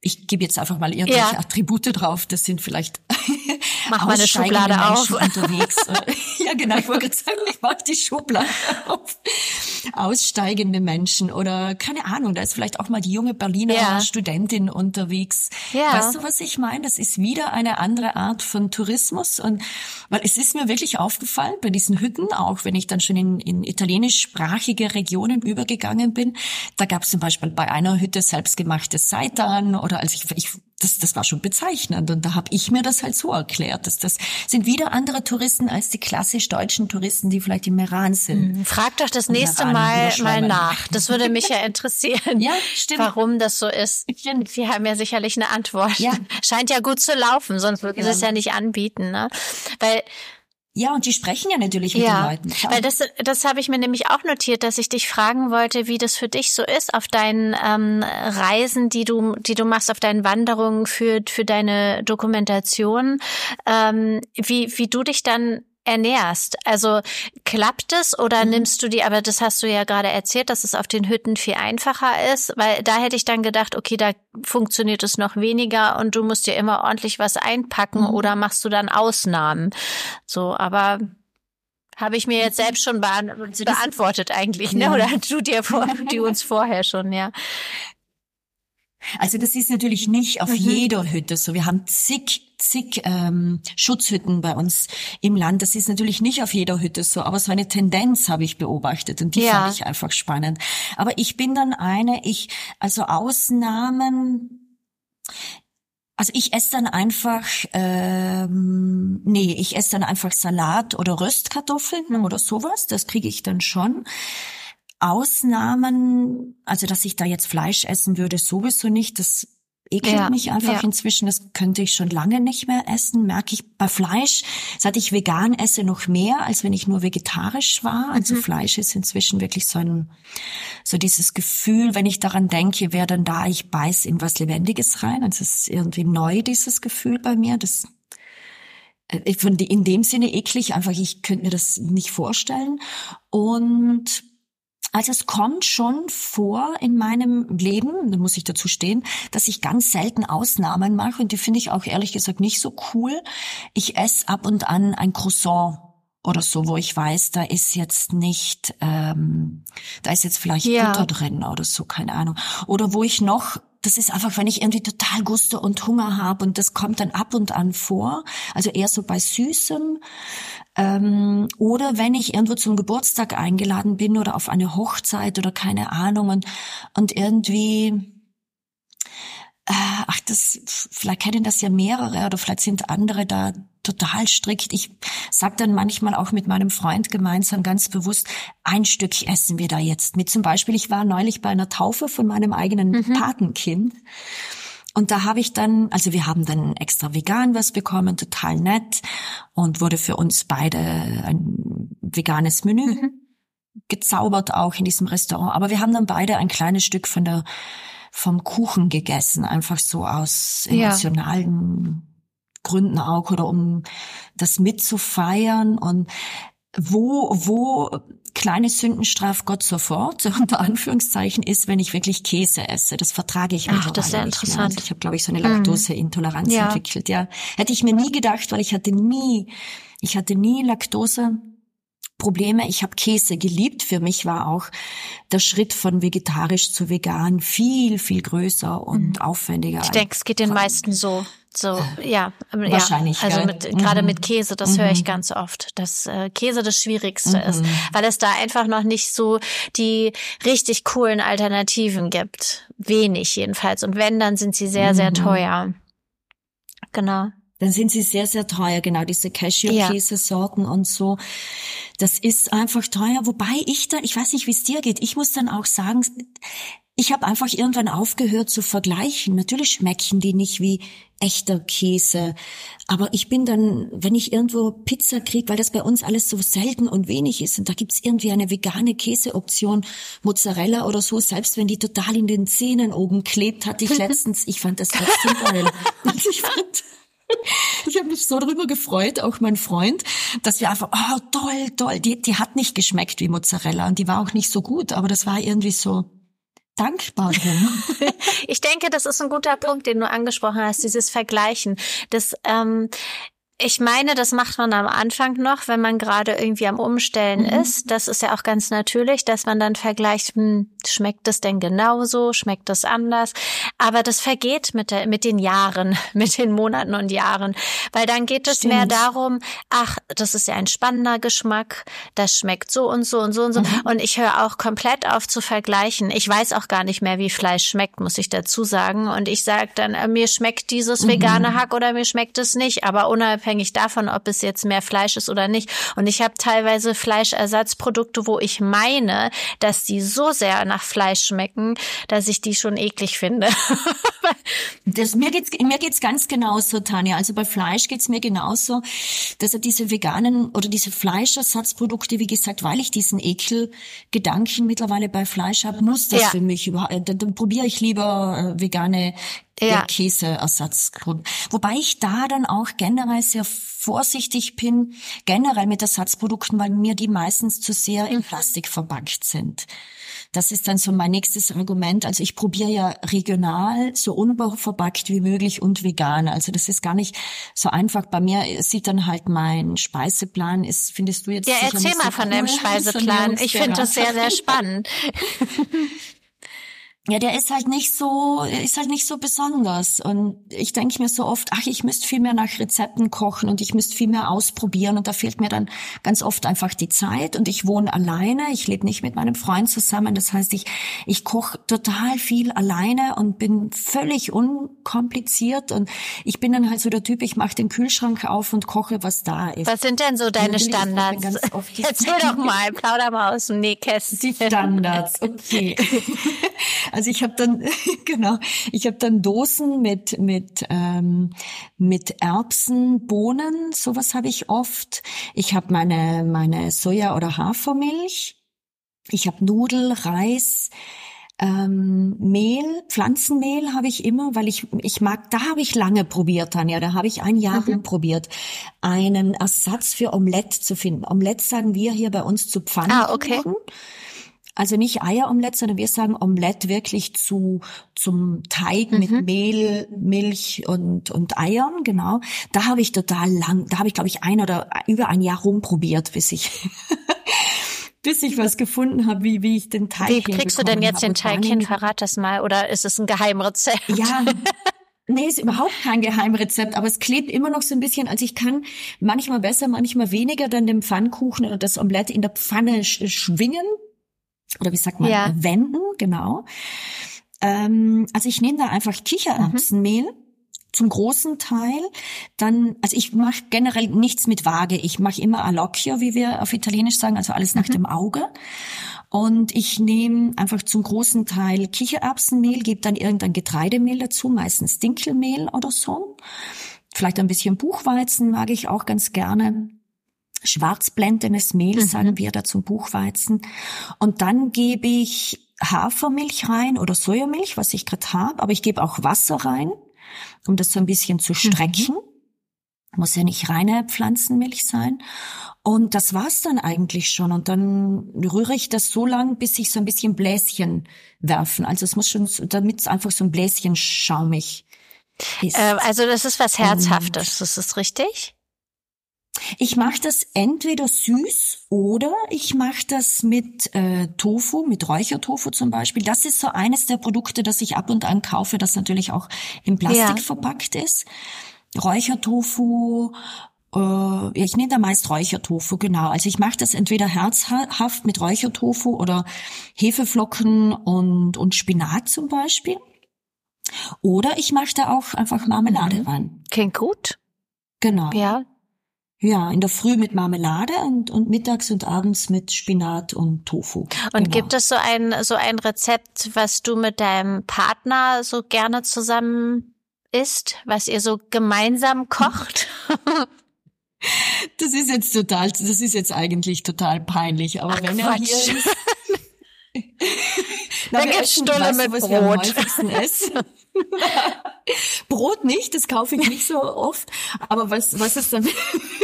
ich gebe jetzt einfach mal irgendwelche ja. Attribute drauf. Das sind vielleicht Mach mal eine Schublade Menschen auf. unterwegs. (laughs) ja, genau. Ich wollte gerade sagen, ich mach die Schublade auf. Aussteigende Menschen oder keine Ahnung. Da ist vielleicht auch mal die junge Berliner ja. Studentin unterwegs. Ja. Weißt du, was ich meine? Das ist wieder eine andere Art von Tourismus und weil es ist mir wirklich aufgefallen bei diesen Hütten, auch wenn ich dann schon in, in italienischsprachige Regionen übergegangen bin. Da gab es zum Beispiel bei einer Hütte selbstgemachtes Seitan oder oder als ich, ich das, das war schon bezeichnend. Und da habe ich mir das halt so erklärt. Dass das sind wieder andere Touristen als die klassisch deutschen Touristen, die vielleicht im Meran sind. Hm, frag doch das nächste Mal mal nach. Das würde mich ja interessieren. (laughs) ja, stimmt. Warum das so ist. (laughs) Stimmt. Sie haben ja sicherlich eine Antwort. Ja. Scheint ja gut zu laufen, sonst würden ja. sie es ja nicht anbieten. Ne? Weil ja, und die sprechen ja natürlich mit ja, den Leuten. Klar. Weil das, das habe ich mir nämlich auch notiert, dass ich dich fragen wollte, wie das für dich so ist auf deinen ähm, Reisen, die du, die du machst, auf deinen Wanderungen für für deine Dokumentation, ähm, wie wie du dich dann ernährst. Also klappt es oder mhm. nimmst du die, aber das hast du ja gerade erzählt, dass es auf den Hütten viel einfacher ist, weil da hätte ich dann gedacht, okay, da funktioniert es noch weniger und du musst dir immer ordentlich was einpacken mhm. oder machst du dann Ausnahmen. So, aber habe ich mir jetzt selbst schon beantwortet eigentlich, ne? Oder du dir vor, die (laughs) uns vorher schon, ja. Also das ist natürlich nicht auf mhm. jeder Hütte so. Wir haben zig, zig ähm, Schutzhütten bei uns im Land. Das ist natürlich nicht auf jeder Hütte so, aber so eine Tendenz habe ich beobachtet und die ja. fand ich einfach spannend. Aber ich bin dann eine, ich, also Ausnahmen, also ich esse dann einfach, ähm, nee, ich esse dann einfach Salat oder Röstkartoffeln oder sowas. Das kriege ich dann schon. Ausnahmen, also dass ich da jetzt Fleisch essen würde, sowieso nicht. Das ekelt ja, mich einfach ja. inzwischen. Das könnte ich schon lange nicht mehr essen. Merke ich bei Fleisch, seit ich vegan esse, noch mehr, als wenn ich nur vegetarisch war. Also mhm. Fleisch ist inzwischen wirklich so ein, so dieses Gefühl, wenn ich daran denke, wer dann da, ich beiß in was Lebendiges rein. Also es ist irgendwie neu, dieses Gefühl bei mir. Das äh, in dem Sinne eklig, einfach ich könnte mir das nicht vorstellen. Und also es kommt schon vor in meinem Leben, da muss ich dazu stehen, dass ich ganz selten Ausnahmen mache und die finde ich auch ehrlich gesagt nicht so cool. Ich esse ab und an ein Croissant oder so, wo ich weiß, da ist jetzt nicht, ähm, da ist jetzt vielleicht ja. Butter drin oder so, keine Ahnung. Oder wo ich noch das ist einfach, wenn ich irgendwie total Gusto und Hunger habe und das kommt dann ab und an vor. Also eher so bei Süßem. Ähm, oder wenn ich irgendwo zum Geburtstag eingeladen bin oder auf eine Hochzeit oder keine Ahnung und, und irgendwie äh, ach, das, vielleicht kennen das ja mehrere oder vielleicht sind andere da total strikt. Ich sag dann manchmal auch mit meinem Freund gemeinsam ganz bewusst, ein Stück essen wir da jetzt mit. Zum Beispiel, ich war neulich bei einer Taufe von meinem eigenen mhm. Patenkind. Und da habe ich dann, also wir haben dann extra vegan was bekommen, total nett und wurde für uns beide ein veganes Menü mhm. gezaubert auch in diesem Restaurant. Aber wir haben dann beide ein kleines Stück von der vom Kuchen gegessen, einfach so aus emotionalen ja. Gründen auch oder um das mitzufeiern und wo, wo kleine Sündenstraf Gott sofort, (laughs) unter Anführungszeichen, ist, wenn ich wirklich Käse esse. Das vertrage ich Ach, das ist ja interessant. Also ich habe, glaube ich, so eine Laktoseintoleranz ja. entwickelt. Ja, hätte ich mir nie gedacht, weil ich hatte nie, ich hatte nie Laktose Probleme. Ich habe Käse geliebt. Für mich war auch der Schritt von vegetarisch zu vegan viel, viel größer und mhm. aufwendiger. Ich denke, es geht den meisten so. So, ja, wahrscheinlich. Ja, also mit, mhm. gerade mit Käse, das mhm. höre ich mhm. ganz oft, dass äh, Käse das Schwierigste mhm. ist, weil es da einfach noch nicht so die richtig coolen Alternativen gibt. Wenig jedenfalls. Und wenn, dann sind sie sehr, sehr mhm. teuer. Genau dann sind sie sehr, sehr teuer, genau diese Cashew-Käse-Sorten ja. und so. Das ist einfach teuer, wobei ich da, ich weiß nicht, wie es dir geht, ich muss dann auch sagen, ich habe einfach irgendwann aufgehört zu vergleichen. Natürlich schmecken die nicht wie echter Käse, aber ich bin dann, wenn ich irgendwo Pizza krieg, weil das bei uns alles so selten und wenig ist, und da gibt's irgendwie eine vegane Käseoption, Mozzarella oder so, selbst wenn die total in den Zähnen oben klebt, hatte ich (laughs) letztens, ich fand das trotzdem geil. (laughs) ich fand, (laughs) ich habe mich so darüber gefreut, auch mein Freund, dass wir einfach, oh toll, toll, die, die hat nicht geschmeckt wie Mozzarella und die war auch nicht so gut, aber das war irgendwie so dankbar drum. (laughs) ich denke, das ist ein guter Punkt, den du angesprochen hast, dieses Vergleichen. Das ähm, Ich meine, das macht man am Anfang noch, wenn man gerade irgendwie am Umstellen mhm. ist. Das ist ja auch ganz natürlich, dass man dann vergleicht, hm, schmeckt es denn genauso, schmeckt es anders? Aber das vergeht mit, der, mit den Jahren, (laughs) mit den Monaten und Jahren, weil dann geht es Stimmt. mehr darum, ach, das ist ja ein spannender Geschmack, das schmeckt so und so und so und so. Mhm. Und ich höre auch komplett auf zu vergleichen. Ich weiß auch gar nicht mehr, wie Fleisch schmeckt, muss ich dazu sagen. Und ich sage dann, äh, mir schmeckt dieses vegane mhm. Hack oder mir schmeckt es nicht, aber unabhängig davon, ob es jetzt mehr Fleisch ist oder nicht. Und ich habe teilweise Fleischersatzprodukte, wo ich meine, dass die so sehr nach Fleisch schmecken, dass ich die schon eklig finde. (laughs) das, mir geht's mir geht's ganz genauso, Tanja. Also bei Fleisch geht's mir genauso, dass er diese veganen oder diese Fleischersatzprodukte, wie gesagt, weil ich diesen Ekelgedanken mittlerweile bei Fleisch habe, muss das ja. für mich überhaupt. Dann, dann probiere ich lieber äh, vegane ja. Käseersatzprodukte. Wobei ich da dann auch generell sehr vorsichtig bin, generell mit Ersatzprodukten, weil mir die meistens zu sehr in mhm. Plastik verpackt sind. Das ist dann so mein nächstes Argument. Also ich probiere ja regional, so unverpackt wie möglich und vegan. Also das ist gar nicht so einfach. Bei mir sieht dann halt mein Speiseplan ist, findest du jetzt? Ja, erzähl mal von deinem (laughs) Speiseplan. Ich finde das sehr, sehr spannend. (laughs) ja, der ist halt nicht so, ist halt nicht so besonders. Und ich denke mir so oft, ach, ich müsste viel mehr nach Rezepten kochen und ich müsste viel mehr ausprobieren. Und da fehlt mir dann ganz oft einfach die Zeit. Und ich wohne alleine, ich lebe nicht mit meinem Freund zusammen. Das heißt, ich, ich koche total viel alleine und bin völlig unkompliziert. Und ich bin dann halt so der Typ, ich mache den Kühlschrank auf und koche, was da ist. Was sind denn so deine Standards? (laughs) Erzähl doch mal, plauder mal aus dem Nähkästchen. Die Standards, okay. (laughs) Also ich habe dann (laughs) genau, ich habe dann Dosen mit mit ähm, mit Erbsen, Bohnen, sowas habe ich oft. Ich habe meine meine Soja oder Hafermilch. Ich habe Nudel, Reis, ähm, Mehl, Pflanzenmehl habe ich immer, weil ich ich mag, da habe ich lange probiert, Tanja, da habe ich ein Jahr mhm. probiert, einen Ersatz für Omelette zu finden. Omelette sagen wir hier bei uns zu Pfannen. Ah, okay. Also nicht Eieromelette, sondern wir sagen Omelette wirklich zu zum Teig mhm. mit Mehl, Milch und und Eiern, genau. Da habe ich total lang, da habe ich glaube ich ein oder über ein Jahr rumprobiert, bis ich (laughs) bis ich was gefunden habe, wie wie ich den Teig Wie kriegst du denn jetzt den Teig hin? Verrat das mal oder ist es ein Geheimrezept? Ja, (laughs) Nee, ist überhaupt kein Geheimrezept, aber es klebt immer noch so ein bisschen. Also ich kann manchmal besser, manchmal weniger dann den Pfannkuchen oder das Omelette in der Pfanne schwingen, oder wie sagt man, ja. wenden, genau. Ähm, also ich nehme da einfach Kichererbsenmehl. Mhm zum großen Teil. Dann, also ich mache generell nichts mit Waage. Ich mache immer Alocchio, wie wir auf Italienisch sagen, also alles nach mhm. dem Auge. Und ich nehme einfach zum großen Teil Kichererbsenmehl, gebe dann irgendein Getreidemehl dazu, meistens Dinkelmehl oder so. Vielleicht ein bisschen Buchweizen mag ich auch ganz gerne schwarzblendenes Mehl, mhm. sagen wir da zum Buchweizen. Und dann gebe ich Hafermilch rein oder Sojamilch, was ich gerade habe, aber ich gebe auch Wasser rein, um das so ein bisschen zu strecken. Mhm. Muss ja nicht reine Pflanzenmilch sein. Und das war's dann eigentlich schon. Und dann rühre ich das so lang, bis sich so ein bisschen Bläschen werfen. Also es muss schon, damit es einfach so ein Bläschen schaumig ist. Äh, also das ist was Herzhaftes, das ist richtig? Ich mache das entweder süß oder ich mache das mit äh, Tofu, mit Räuchertofu zum Beispiel. Das ist so eines der Produkte, das ich ab und an kaufe, das natürlich auch in Plastik ja. verpackt ist. Räuchertofu, äh, ich nehme da meist Räuchertofu, genau. Also ich mache das entweder herzhaft mit Räuchertofu oder Hefeflocken und, und Spinat zum Beispiel. Oder ich mache da auch einfach Marmelade mhm. rein. Klingt gut. Genau. Ja, ja, in der Früh mit Marmelade und, und mittags und abends mit Spinat und Tofu. Und genau. gibt es so ein, so ein Rezept, was du mit deinem Partner so gerne zusammen isst, was ihr so gemeinsam kocht? (laughs) Das ist jetzt total, das ist jetzt eigentlich total peinlich, aber Ach, wenn er hier ist. (laughs) Na, Dann gibt's Stulle mit was Brot. (laughs) Brot nicht, das kaufe ich nicht so oft. Aber was, was ist dann,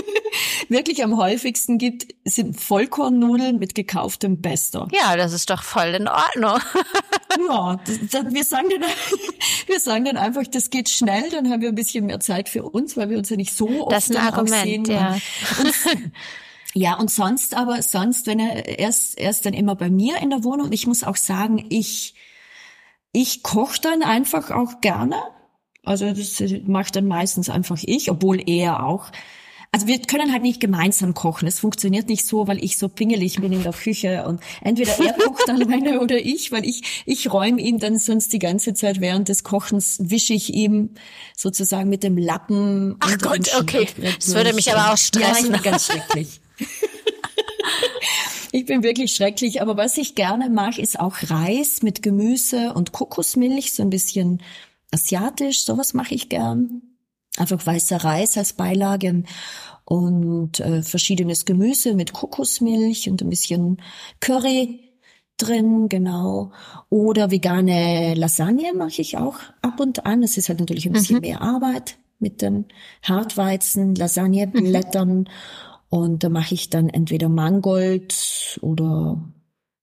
(laughs) wirklich am häufigsten gibt, sind Vollkornnudeln mit gekauftem Pesto. Ja, das ist doch voll in Ordnung. (laughs) ja, das, das, wir sagen dann, wir sagen dann einfach, das geht schnell, dann haben wir ein bisschen mehr Zeit für uns, weil wir uns ja nicht so oft das ist ein Argument, sehen. Ja. Und, ja, und sonst aber, sonst, wenn er erst, erst dann immer bei mir in der Wohnung. Ich muss auch sagen, ich, ich koche dann einfach auch gerne. Also das macht dann meistens einfach ich, obwohl er auch. Also wir können halt nicht gemeinsam kochen. Es funktioniert nicht so, weil ich so pingelig bin in der Küche und entweder er kocht alleine (laughs) oder ich, weil ich ich räume ihm dann sonst die ganze Zeit während des Kochens wische ich ihm sozusagen mit dem Lappen. Ach Gott, okay. Das würde mich aber auch stressen. Ja, ich bin ganz schrecklich. (laughs) Ich bin wirklich schrecklich, aber was ich gerne mache, ist auch Reis mit Gemüse und Kokosmilch, so ein bisschen asiatisch, sowas mache ich gern. Einfach weißer Reis als Beilage und äh, verschiedenes Gemüse mit Kokosmilch und ein bisschen Curry drin, genau. Oder vegane Lasagne mache ich auch ab und an. Es ist halt natürlich ein bisschen mhm. mehr Arbeit mit den Hartweizen, Lasagneblättern. Mhm. (laughs) Und da mache ich dann entweder Mangold oder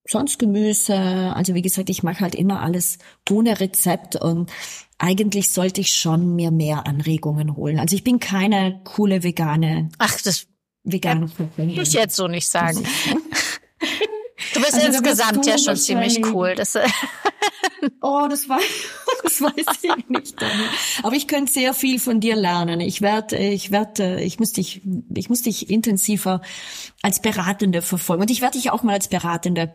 sonst Gemüse. Also wie gesagt, ich mache halt immer alles ohne Rezept und eigentlich sollte ich schon mir mehr Anregungen holen. Also ich bin keine coole vegane. Ach, das vegane kann ich jetzt so nicht sagen. (laughs) Du bist also insgesamt ja schon ziemlich cool. Das, oh, das war, (laughs) das weiß ich nicht. Aber ich könnte sehr viel von dir lernen. Ich werde, ich werde, ich muss dich, ich muss dich intensiver als Beratende verfolgen. Und ich werde dich auch mal als Beratende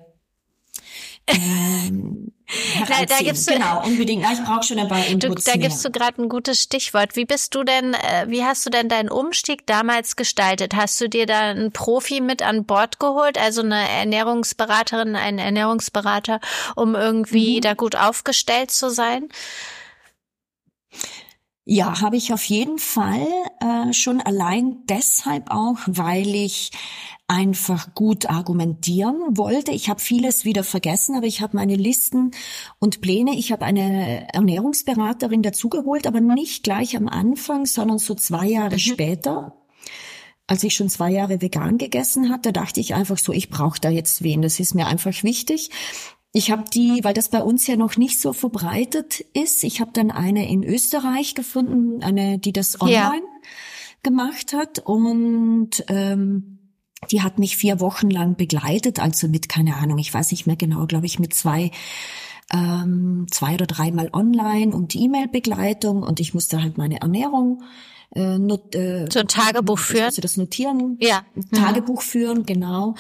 ähm, (laughs) da, da gibst du, genau, unbedingt. ich brauche schon ein paar Inputs du, Da gibst du gerade ein gutes Stichwort. Wie bist du denn, äh, wie hast du denn deinen Umstieg damals gestaltet? Hast du dir da einen Profi mit an Bord geholt, also eine Ernährungsberaterin, einen Ernährungsberater, um irgendwie mhm. da gut aufgestellt zu sein? Ja, habe ich auf jeden Fall äh, schon allein deshalb auch, weil ich einfach gut argumentieren wollte. Ich habe vieles wieder vergessen, aber ich habe meine Listen und Pläne. Ich habe eine Ernährungsberaterin dazugeholt, aber nicht gleich am Anfang, sondern so zwei Jahre mhm. später. Als ich schon zwei Jahre vegan gegessen hatte, dachte ich einfach so, ich brauche da jetzt wen. Das ist mir einfach wichtig. Ich habe die, weil das bei uns ja noch nicht so verbreitet ist, ich habe dann eine in Österreich gefunden, eine, die das online ja. gemacht hat und ähm, die hat mich vier Wochen lang begleitet, also mit keine Ahnung, ich weiß nicht mehr genau, glaube ich mit zwei ähm, zwei oder dreimal online und E-Mail-Begleitung und ich musste halt meine Ernährung äh, not, äh, so ein Tagebuch führen. Also das notieren. Ja. Tagebuch führen, genau.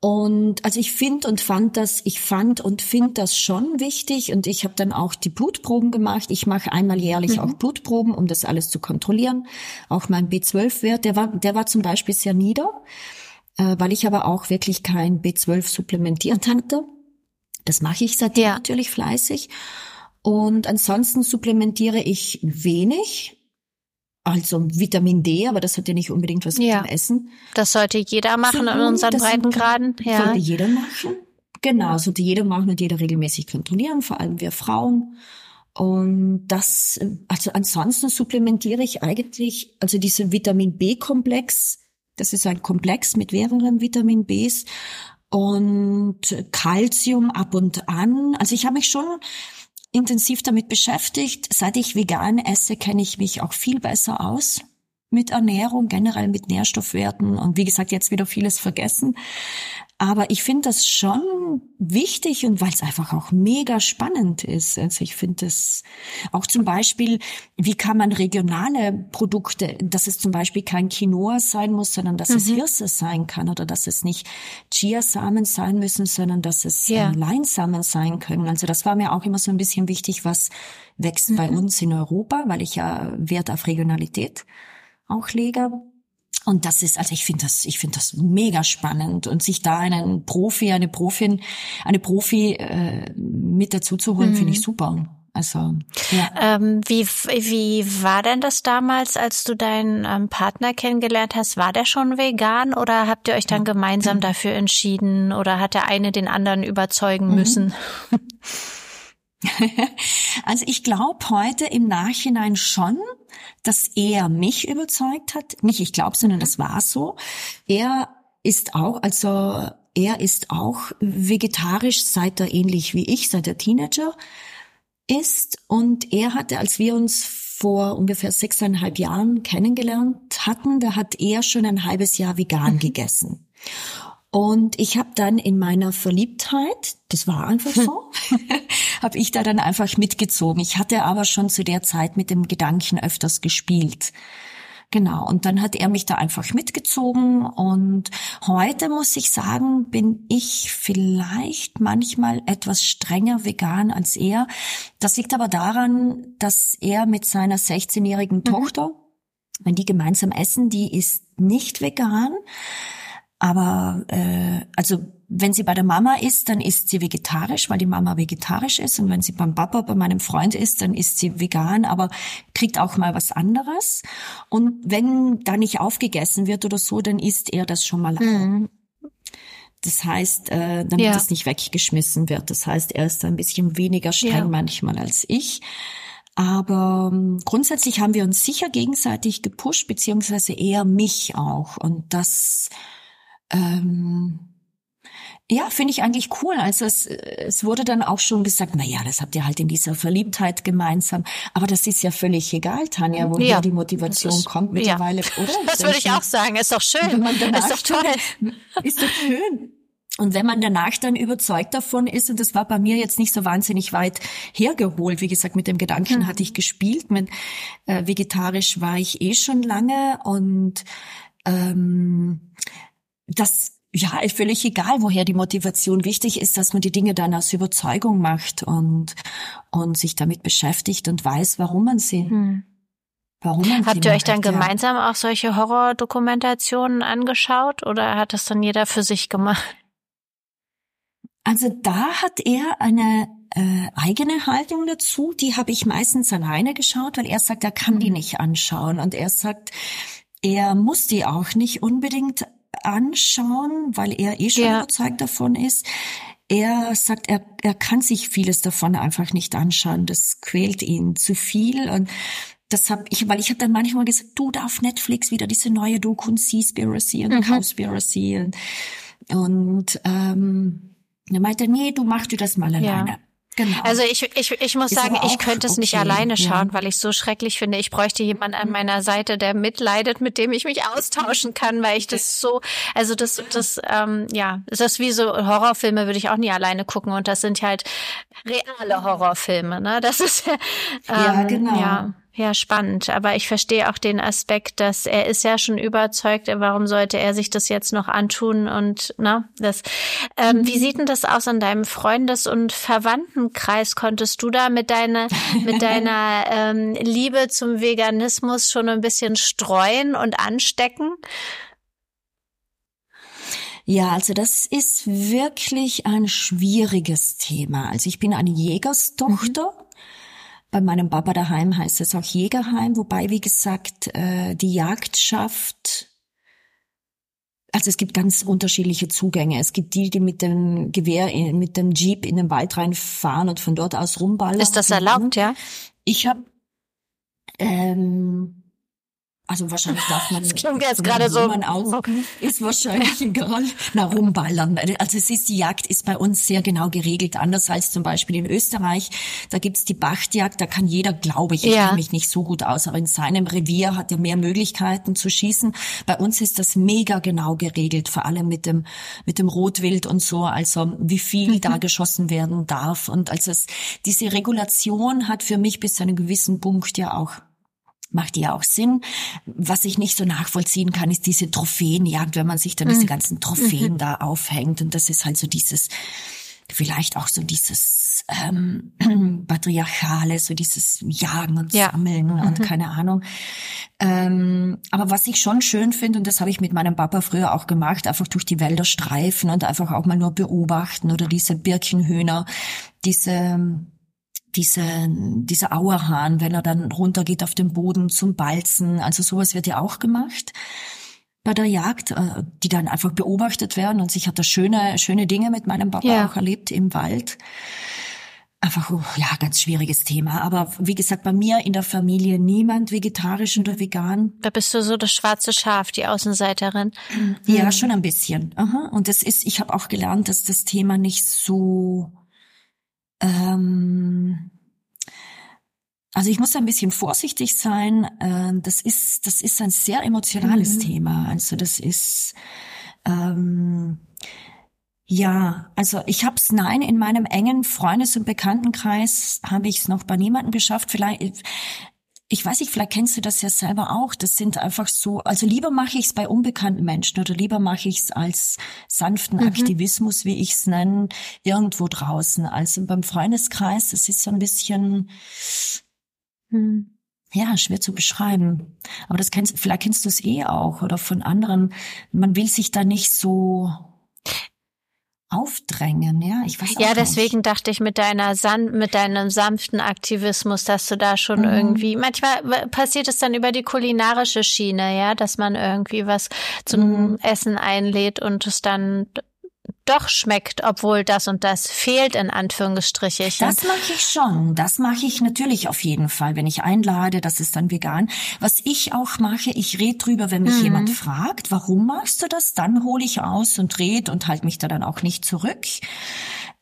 Und also ich finde und fand das, ich fand und finde das schon wichtig und ich habe dann auch die Blutproben gemacht. Ich mache einmal jährlich mhm. auch Blutproben, um das alles zu kontrollieren. Auch mein B12-Wert, der war, der war zum Beispiel sehr nieder, äh, weil ich aber auch wirklich kein B12 supplementiert hatte. Das mache ich seitdem ja. natürlich fleißig. Und ansonsten supplementiere ich wenig. Also Vitamin D, aber das hat ja nicht unbedingt was ja. mit dem Essen. Das sollte jeder machen so, in unseren Breitengraden. Ja. Sollte jeder machen. Genau, sollte jeder machen und jeder regelmäßig kontrollieren, vor allem wir Frauen. Und das, also ansonsten supplementiere ich eigentlich, also diesen Vitamin B-Komplex, das ist ein Komplex mit mehreren Vitamin Bs und Calcium ab und an. Also ich habe mich schon intensiv damit beschäftigt. Seit ich vegan esse, kenne ich mich auch viel besser aus mit Ernährung, generell mit Nährstoffwerten und wie gesagt, jetzt wieder vieles vergessen. Aber ich finde das schon wichtig und weil es einfach auch mega spannend ist. Also ich finde es auch zum Beispiel, wie kann man regionale Produkte, dass es zum Beispiel kein Quinoa sein muss, sondern dass mhm. es Hirse sein kann oder dass es nicht Chiasamen sein müssen, sondern dass es ja. Leinsamen sein können. Also das war mir auch immer so ein bisschen wichtig, was wächst mhm. bei uns in Europa, weil ich ja Wert auf Regionalität auch lege. Und das ist, also ich finde das, ich finde das mega spannend und sich da einen Profi, eine Profin, eine Profi äh, mit dazu zu holen, mhm. finde ich super. Also ja. Ähm, wie wie war denn das damals, als du deinen ähm, Partner kennengelernt hast? War der schon vegan oder habt ihr euch dann gemeinsam mhm. dafür entschieden oder hat der eine den anderen überzeugen mhm. müssen? (laughs) (laughs) also ich glaube heute im Nachhinein schon, dass er mich überzeugt hat. Nicht ich glaube, sondern das war so. Er ist auch, also er ist auch vegetarisch, seit er ähnlich wie ich, seit er Teenager ist. Und er hatte, als wir uns vor ungefähr sechseinhalb Jahren kennengelernt hatten, da hat er schon ein halbes Jahr vegan mhm. gegessen. Und ich habe dann in meiner Verliebtheit, das war einfach so, (laughs) (laughs) habe ich da dann einfach mitgezogen. Ich hatte aber schon zu der Zeit mit dem Gedanken öfters gespielt. Genau, und dann hat er mich da einfach mitgezogen und heute muss ich sagen, bin ich vielleicht manchmal etwas strenger vegan als er. Das liegt aber daran, dass er mit seiner 16-jährigen mhm. Tochter, wenn die gemeinsam essen, die ist nicht vegan. Aber äh, also wenn sie bei der Mama ist, dann ist sie vegetarisch, weil die Mama vegetarisch ist. Und wenn sie beim Papa, bei meinem Freund ist, dann ist sie vegan, aber kriegt auch mal was anderes. Und wenn da nicht aufgegessen wird oder so, dann isst er das schon mal. Mhm. Das heißt, äh, damit ja. es nicht weggeschmissen wird. Das heißt, er ist ein bisschen weniger streng ja. manchmal als ich. Aber ähm, grundsätzlich haben wir uns sicher gegenseitig gepusht, beziehungsweise eher mich auch. Und das ähm, ja, finde ich eigentlich cool. Also es, es wurde dann auch schon gesagt, na ja, das habt ihr halt in dieser Verliebtheit gemeinsam. Aber das ist ja völlig egal, Tanja, woher ja, die Motivation ist, kommt mittlerweile, ja. oder? (laughs) Das würde ich auch sagen. Ist doch schön. ist doch toll. Ist doch schön. Und wenn man danach dann überzeugt davon ist, und das war bei mir jetzt nicht so wahnsinnig weit hergeholt, wie gesagt, mit dem Gedanken hm. hatte ich gespielt, mit äh, vegetarisch war ich eh schon lange und ähm, das ja, völlig egal, woher die Motivation wichtig ist, dass man die Dinge dann aus Überzeugung macht und, und sich damit beschäftigt und weiß, warum man sie, hm. warum man Habt sie ihr euch dann ja. gemeinsam auch solche Horrordokumentationen angeschaut oder hat das dann jeder für sich gemacht? Also da hat er eine äh, eigene Haltung dazu, die habe ich meistens alleine geschaut, weil er sagt, er kann die hm. nicht anschauen und er sagt, er muss die auch nicht unbedingt anschauen, weil er eh schon ja. überzeugt davon ist. Er sagt, er, er kann sich vieles davon einfach nicht anschauen. Das quält ihn zu viel und das hab ich, weil ich habe dann manchmal gesagt, du darf Netflix wieder diese neue Doku und Seaspiracy und mhm. Cowspiracy und, und ähm, er meinte, nee, du mach du das mal alleine. Ja. Genau. Also ich, ich, ich muss ist sagen, ich könnte es okay, nicht alleine schauen, ja. weil ich es so schrecklich finde. Ich bräuchte jemanden an meiner Seite, der mitleidet, mit dem ich mich austauschen kann, weil ich das so, also das, das, ähm, ja, das ist wie so Horrorfilme würde ich auch nie alleine gucken und das sind halt reale Horrorfilme, ne? Das ist ähm, ja genau. Ja. Ja, spannend. Aber ich verstehe auch den Aspekt, dass er ist ja schon überzeugt. Warum sollte er sich das jetzt noch antun? Und na, das. Ähm, Wie mhm. sieht denn das aus in deinem Freundes- und Verwandtenkreis? Konntest du da mit deiner mit (laughs) deiner ähm, Liebe zum Veganismus schon ein bisschen streuen und anstecken? Ja, also das ist wirklich ein schwieriges Thema. Also ich bin eine Jägerstochter. Mhm. Bei meinem Papa daheim heißt es auch Jägerheim, wobei, wie gesagt, äh, die Jagdschaft, also es gibt ganz unterschiedliche Zugänge. Es gibt die, die mit dem Gewehr, mit dem Jeep in den Wald reinfahren und von dort aus rumballern. Ist das erlaubt, ja? Ich habe ähm, also wahrscheinlich darf man. (laughs) Das klingt jetzt gerade so. Aus, ist wahrscheinlich (laughs) egal. Na, rumballern. Also es ist, die Jagd ist bei uns sehr genau geregelt, anders als zum Beispiel in Österreich. Da gibt's die Bachtjagd, da kann jeder, glaube ich, ich ja. kenne mich nicht so gut aus, aber in seinem Revier hat er mehr Möglichkeiten zu schießen. Bei uns ist das mega genau geregelt, vor allem mit dem, mit dem Rotwild und so, also wie viel mhm. da geschossen werden darf. Und also es, diese Regulation hat für mich bis zu einem gewissen Punkt ja auch macht ja auch Sinn. Was ich nicht so nachvollziehen kann, ist diese Trophäenjagd, wenn man sich dann mhm. diese ganzen Trophäen mhm. da aufhängt. Und das ist halt so dieses, vielleicht auch so dieses ähm, (clears throat) patriarchale, so dieses Jagen und ja. Sammeln und mhm. keine Ahnung. Ähm, aber was ich schon schön finde, und das habe ich mit meinem Papa früher auch gemacht, einfach durch die Wälder streifen und einfach auch mal nur beobachten oder diese Birkenhühner, diese diese, dieser Auerhahn, wenn er dann runtergeht auf den Boden zum Balzen. Also sowas wird ja auch gemacht bei der Jagd, äh, die dann einfach beobachtet werden. Und ich hatte schöne, schöne Dinge mit meinem Papa ja. auch erlebt im Wald. Einfach, oh, ja, ganz schwieriges Thema. Aber wie gesagt, bei mir in der Familie niemand vegetarisch oder vegan. Da bist du so das schwarze Schaf, die Außenseiterin. Ja, mhm. schon ein bisschen. Aha. Und das ist, ich habe auch gelernt, dass das Thema nicht so ähm, also ich muss ein bisschen vorsichtig sein. Ähm, das ist, das ist ein sehr emotionales mhm. Thema. Also das ist ähm, ja, also ich habe es nein in meinem engen Freundes- und Bekanntenkreis habe ich es noch bei niemandem geschafft. Vielleicht ich weiß nicht, vielleicht kennst du das ja selber auch. Das sind einfach so, also lieber mache ich es bei unbekannten Menschen oder lieber mache ich es als sanften mhm. Aktivismus, wie ich es nenne, irgendwo draußen. Also beim Freundeskreis, das ist so ein bisschen, hm, ja, schwer zu beschreiben. Aber das kennst, vielleicht kennst du es eh auch oder von anderen. Man will sich da nicht so aufdrängen, ja. Ich weiß ja, deswegen dachte ich mit deiner San mit deinem sanften Aktivismus, dass du da schon mhm. irgendwie manchmal passiert es dann über die kulinarische Schiene, ja, dass man irgendwie was zum mhm. Essen einlädt und es dann doch schmeckt, obwohl das und das fehlt in Anführungsstrichen. Das mache ich schon. Das mache ich natürlich auf jeden Fall, wenn ich einlade, das ist dann vegan. Was ich auch mache, ich rede drüber, wenn mich mhm. jemand fragt, warum machst du das? Dann hole ich aus und red und halte mich da dann auch nicht zurück.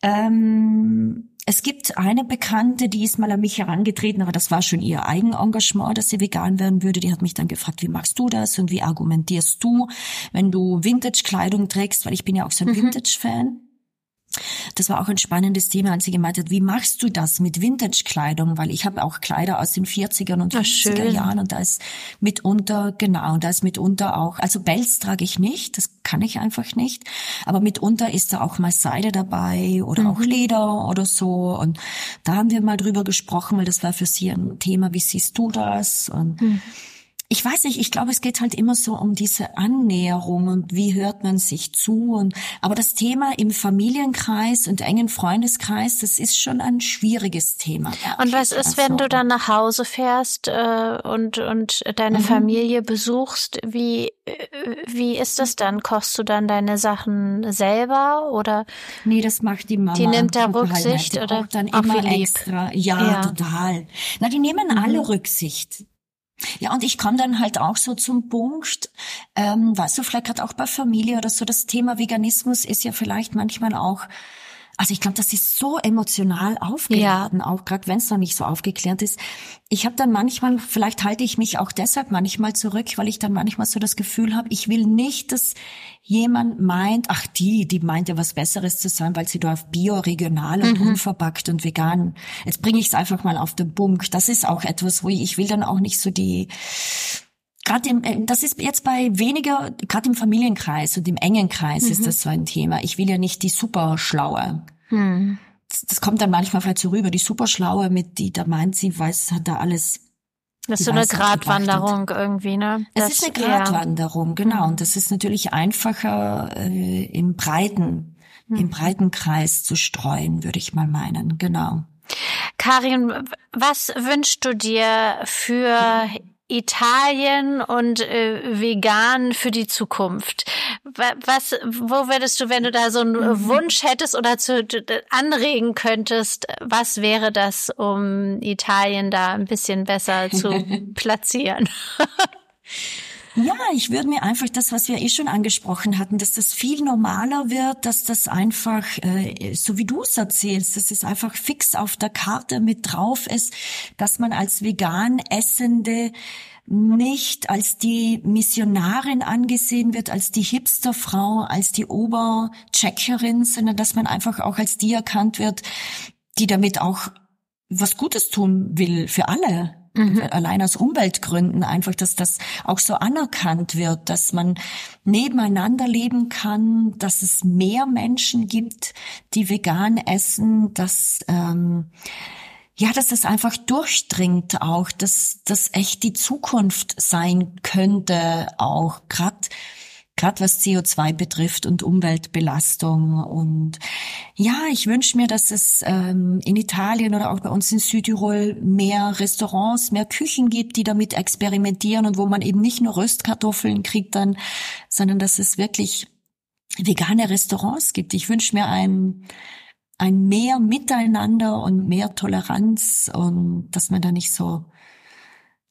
Ähm es gibt eine Bekannte, die ist mal an mich herangetreten, aber das war schon ihr Eigenengagement, dass sie vegan werden würde. Die hat mich dann gefragt, wie machst du das und wie argumentierst du, wenn du Vintage-Kleidung trägst, weil ich bin ja auch so ein mhm. Vintage-Fan. Das war auch ein spannendes Thema, als sie gemeint hat, wie machst du das mit Vintage-Kleidung? Weil ich habe auch Kleider aus den 40er und 50er Jahren und da ist mitunter, genau, da ist mitunter auch, also Belz trage ich nicht, das kann ich einfach nicht, aber mitunter ist da auch mal Seide dabei oder mhm. auch Leder oder so und da haben wir mal drüber gesprochen, weil das war für sie ein Thema, wie siehst du das? Und mhm ich weiß nicht, ich glaube, es geht halt immer so um diese Annäherung und wie hört man sich zu und aber das Thema im Familienkreis und engen Freundeskreis, das ist schon ein schwieriges Thema. Und was ist, wenn du dann nach Hause fährst äh, und und deine mhm. Familie besuchst? Wie äh, wie ist das dann? Kochst du dann deine Sachen selber oder? Nee, das macht die Mama. Die nimmt da Rücksicht oder? Dann immer extra. Ja, ja, total. Na, die nehmen mhm. alle Rücksicht. Ja, und ich komme dann halt auch so zum Punkt, ähm, weißt du, vielleicht hat auch bei Familie oder so das Thema Veganismus ist ja vielleicht manchmal auch also ich glaube, das ist so emotional aufgeladen, ja. auch gerade wenn es noch nicht so aufgeklärt ist. Ich habe dann manchmal, vielleicht halte ich mich auch deshalb manchmal zurück, weil ich dann manchmal so das Gefühl habe, ich will nicht, dass jemand meint, ach die, die meint ja was Besseres zu sein, weil sie da auf Bio, regional und mhm. unverpackt und vegan. Jetzt bringe ich es einfach mal auf den Punkt. Das ist auch etwas, wo ich, ich will dann auch nicht so die gerade im, äh, das ist jetzt bei weniger, gerade im Familienkreis und im engen Kreis mhm. ist das so ein Thema. Ich will ja nicht die Superschlaue. Mhm. Das, das, kommt dann manchmal vielleicht so rüber, die Superschlaue mit, die da meint, sie weiß, hat da alles. Das ist so eine Gratwanderung irgendwie, ne? Das, es ist eine Gratwanderung, ja. genau. Und das ist natürlich einfacher äh, im breiten, mhm. im breiten Kreis zu streuen, würde ich mal meinen, genau. Karin, was wünschst du dir für Italien und äh, vegan für die Zukunft. Was, wo würdest du, wenn du da so einen mhm. Wunsch hättest oder zu, anregen könntest, was wäre das, um Italien da ein bisschen besser zu (laughs) platzieren? (laughs) Ja, ich würde mir einfach das, was wir eh schon angesprochen hatten, dass das viel normaler wird, dass das einfach, äh, so wie du es erzählst, dass es einfach fix auf der Karte mit drauf ist, dass man als vegan Essende nicht als die Missionarin angesehen wird, als die Hipsterfrau, als die Obercheckerin, sondern dass man einfach auch als die erkannt wird, die damit auch was Gutes tun will für alle. Mhm. Allein aus Umweltgründen einfach, dass das auch so anerkannt wird, dass man nebeneinander leben kann, dass es mehr Menschen gibt, die vegan essen, dass ähm, ja, dass das einfach durchdringt auch, dass das echt die Zukunft sein könnte, auch gerade gerade was CO2 betrifft und Umweltbelastung. Und ja, ich wünsche mir, dass es ähm, in Italien oder auch bei uns in Südtirol mehr Restaurants, mehr Küchen gibt, die damit experimentieren und wo man eben nicht nur Röstkartoffeln kriegt dann, sondern dass es wirklich vegane Restaurants gibt. Ich wünsche mir ein ein mehr Miteinander und mehr Toleranz und dass man da nicht so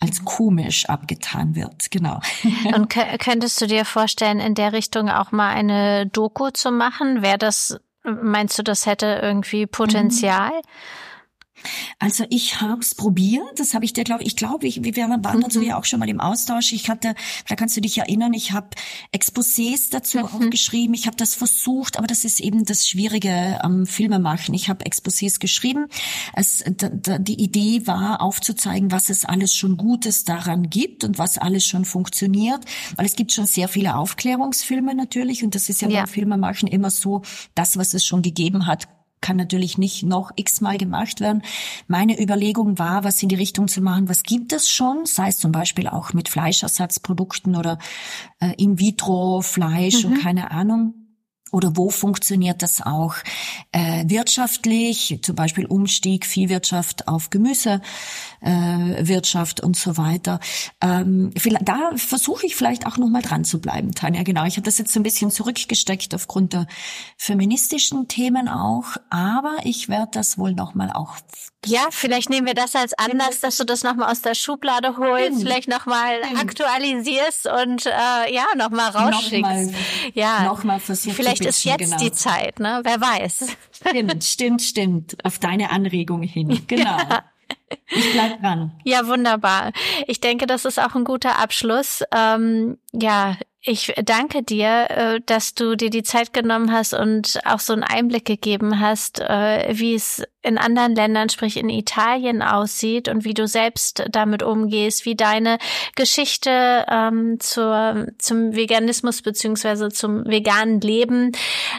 als komisch abgetan wird, genau. (laughs) Und könntest du dir vorstellen, in der Richtung auch mal eine Doku zu machen? Wäre das, meinst du, das hätte irgendwie Potenzial? Mhm. Also ich habe es probiert, das habe ich dir, glaube ich, glaube ich, wir waren dazu mhm. ja auch schon mal im Austausch. Ich hatte, da kannst du dich erinnern, ich habe Exposés dazu mhm. auch geschrieben. Ich habe das versucht, aber das ist eben das Schwierige am Filmemachen. Ich habe Exposés geschrieben. Es, da, da, die Idee war, aufzuzeigen, was es alles schon Gutes daran gibt und was alles schon funktioniert, weil es gibt schon sehr viele Aufklärungsfilme natürlich und das ist ja, ja. beim Filmemachen immer so, das, was es schon gegeben hat, kann natürlich nicht noch x-mal gemacht werden. Meine Überlegung war, was in die Richtung zu machen, was gibt es schon, sei es zum Beispiel auch mit Fleischersatzprodukten oder äh, In-vitro-Fleisch mhm. und keine Ahnung. Oder wo funktioniert das auch äh, wirtschaftlich, zum Beispiel Umstieg Viehwirtschaft auf Gemüsewirtschaft äh, und so weiter. Ähm, da versuche ich vielleicht auch nochmal dran zu bleiben, Tanja. Genau, ich habe das jetzt so ein bisschen zurückgesteckt aufgrund der feministischen Themen auch, aber ich werde das wohl nochmal auch ja, vielleicht nehmen wir das als Anlass, dass du das nochmal aus der Schublade holst, hm. vielleicht nochmal hm. aktualisierst und äh, ja, nochmal rausschickst. Nochmal, ja, nochmal versuchst Vielleicht ist jetzt genau. die Zeit, ne? Wer weiß. Stimmt, stimmt, stimmt. Auf deine Anregung hin. (laughs) Genau. Ja. Ich bleib dran. Ja, wunderbar. Ich denke, das ist auch ein guter Abschluss. Ähm, ja, ich danke dir, äh, dass du dir die Zeit genommen hast und auch so einen Einblick gegeben hast, äh, wie es in anderen Ländern, sprich in Italien aussieht und wie du selbst damit umgehst, wie deine Geschichte ähm, zur, zum Veganismus beziehungsweise zum veganen Leben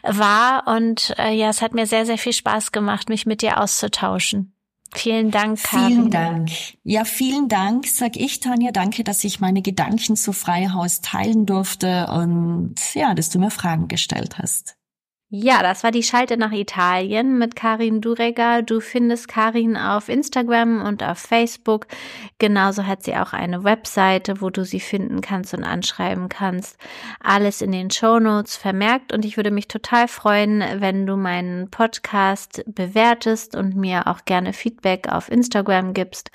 war. Und äh, ja, es hat mir sehr, sehr viel Spaß gemacht, mich mit dir auszutauschen. Vielen Dank, Karin. Vielen Dank. Ja, vielen Dank, sag ich, Tanja. Danke, dass ich meine Gedanken zu Freihaus teilen durfte und ja, dass du mir Fragen gestellt hast. Ja, das war die Schalte nach Italien mit Karin Dureger. Du findest Karin auf Instagram und auf Facebook. Genauso hat sie auch eine Webseite, wo du sie finden kannst und anschreiben kannst. Alles in den Show Notes vermerkt und ich würde mich total freuen, wenn du meinen Podcast bewertest und mir auch gerne Feedback auf Instagram gibst.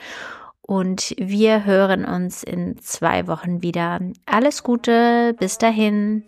Und wir hören uns in zwei Wochen wieder. Alles Gute, bis dahin.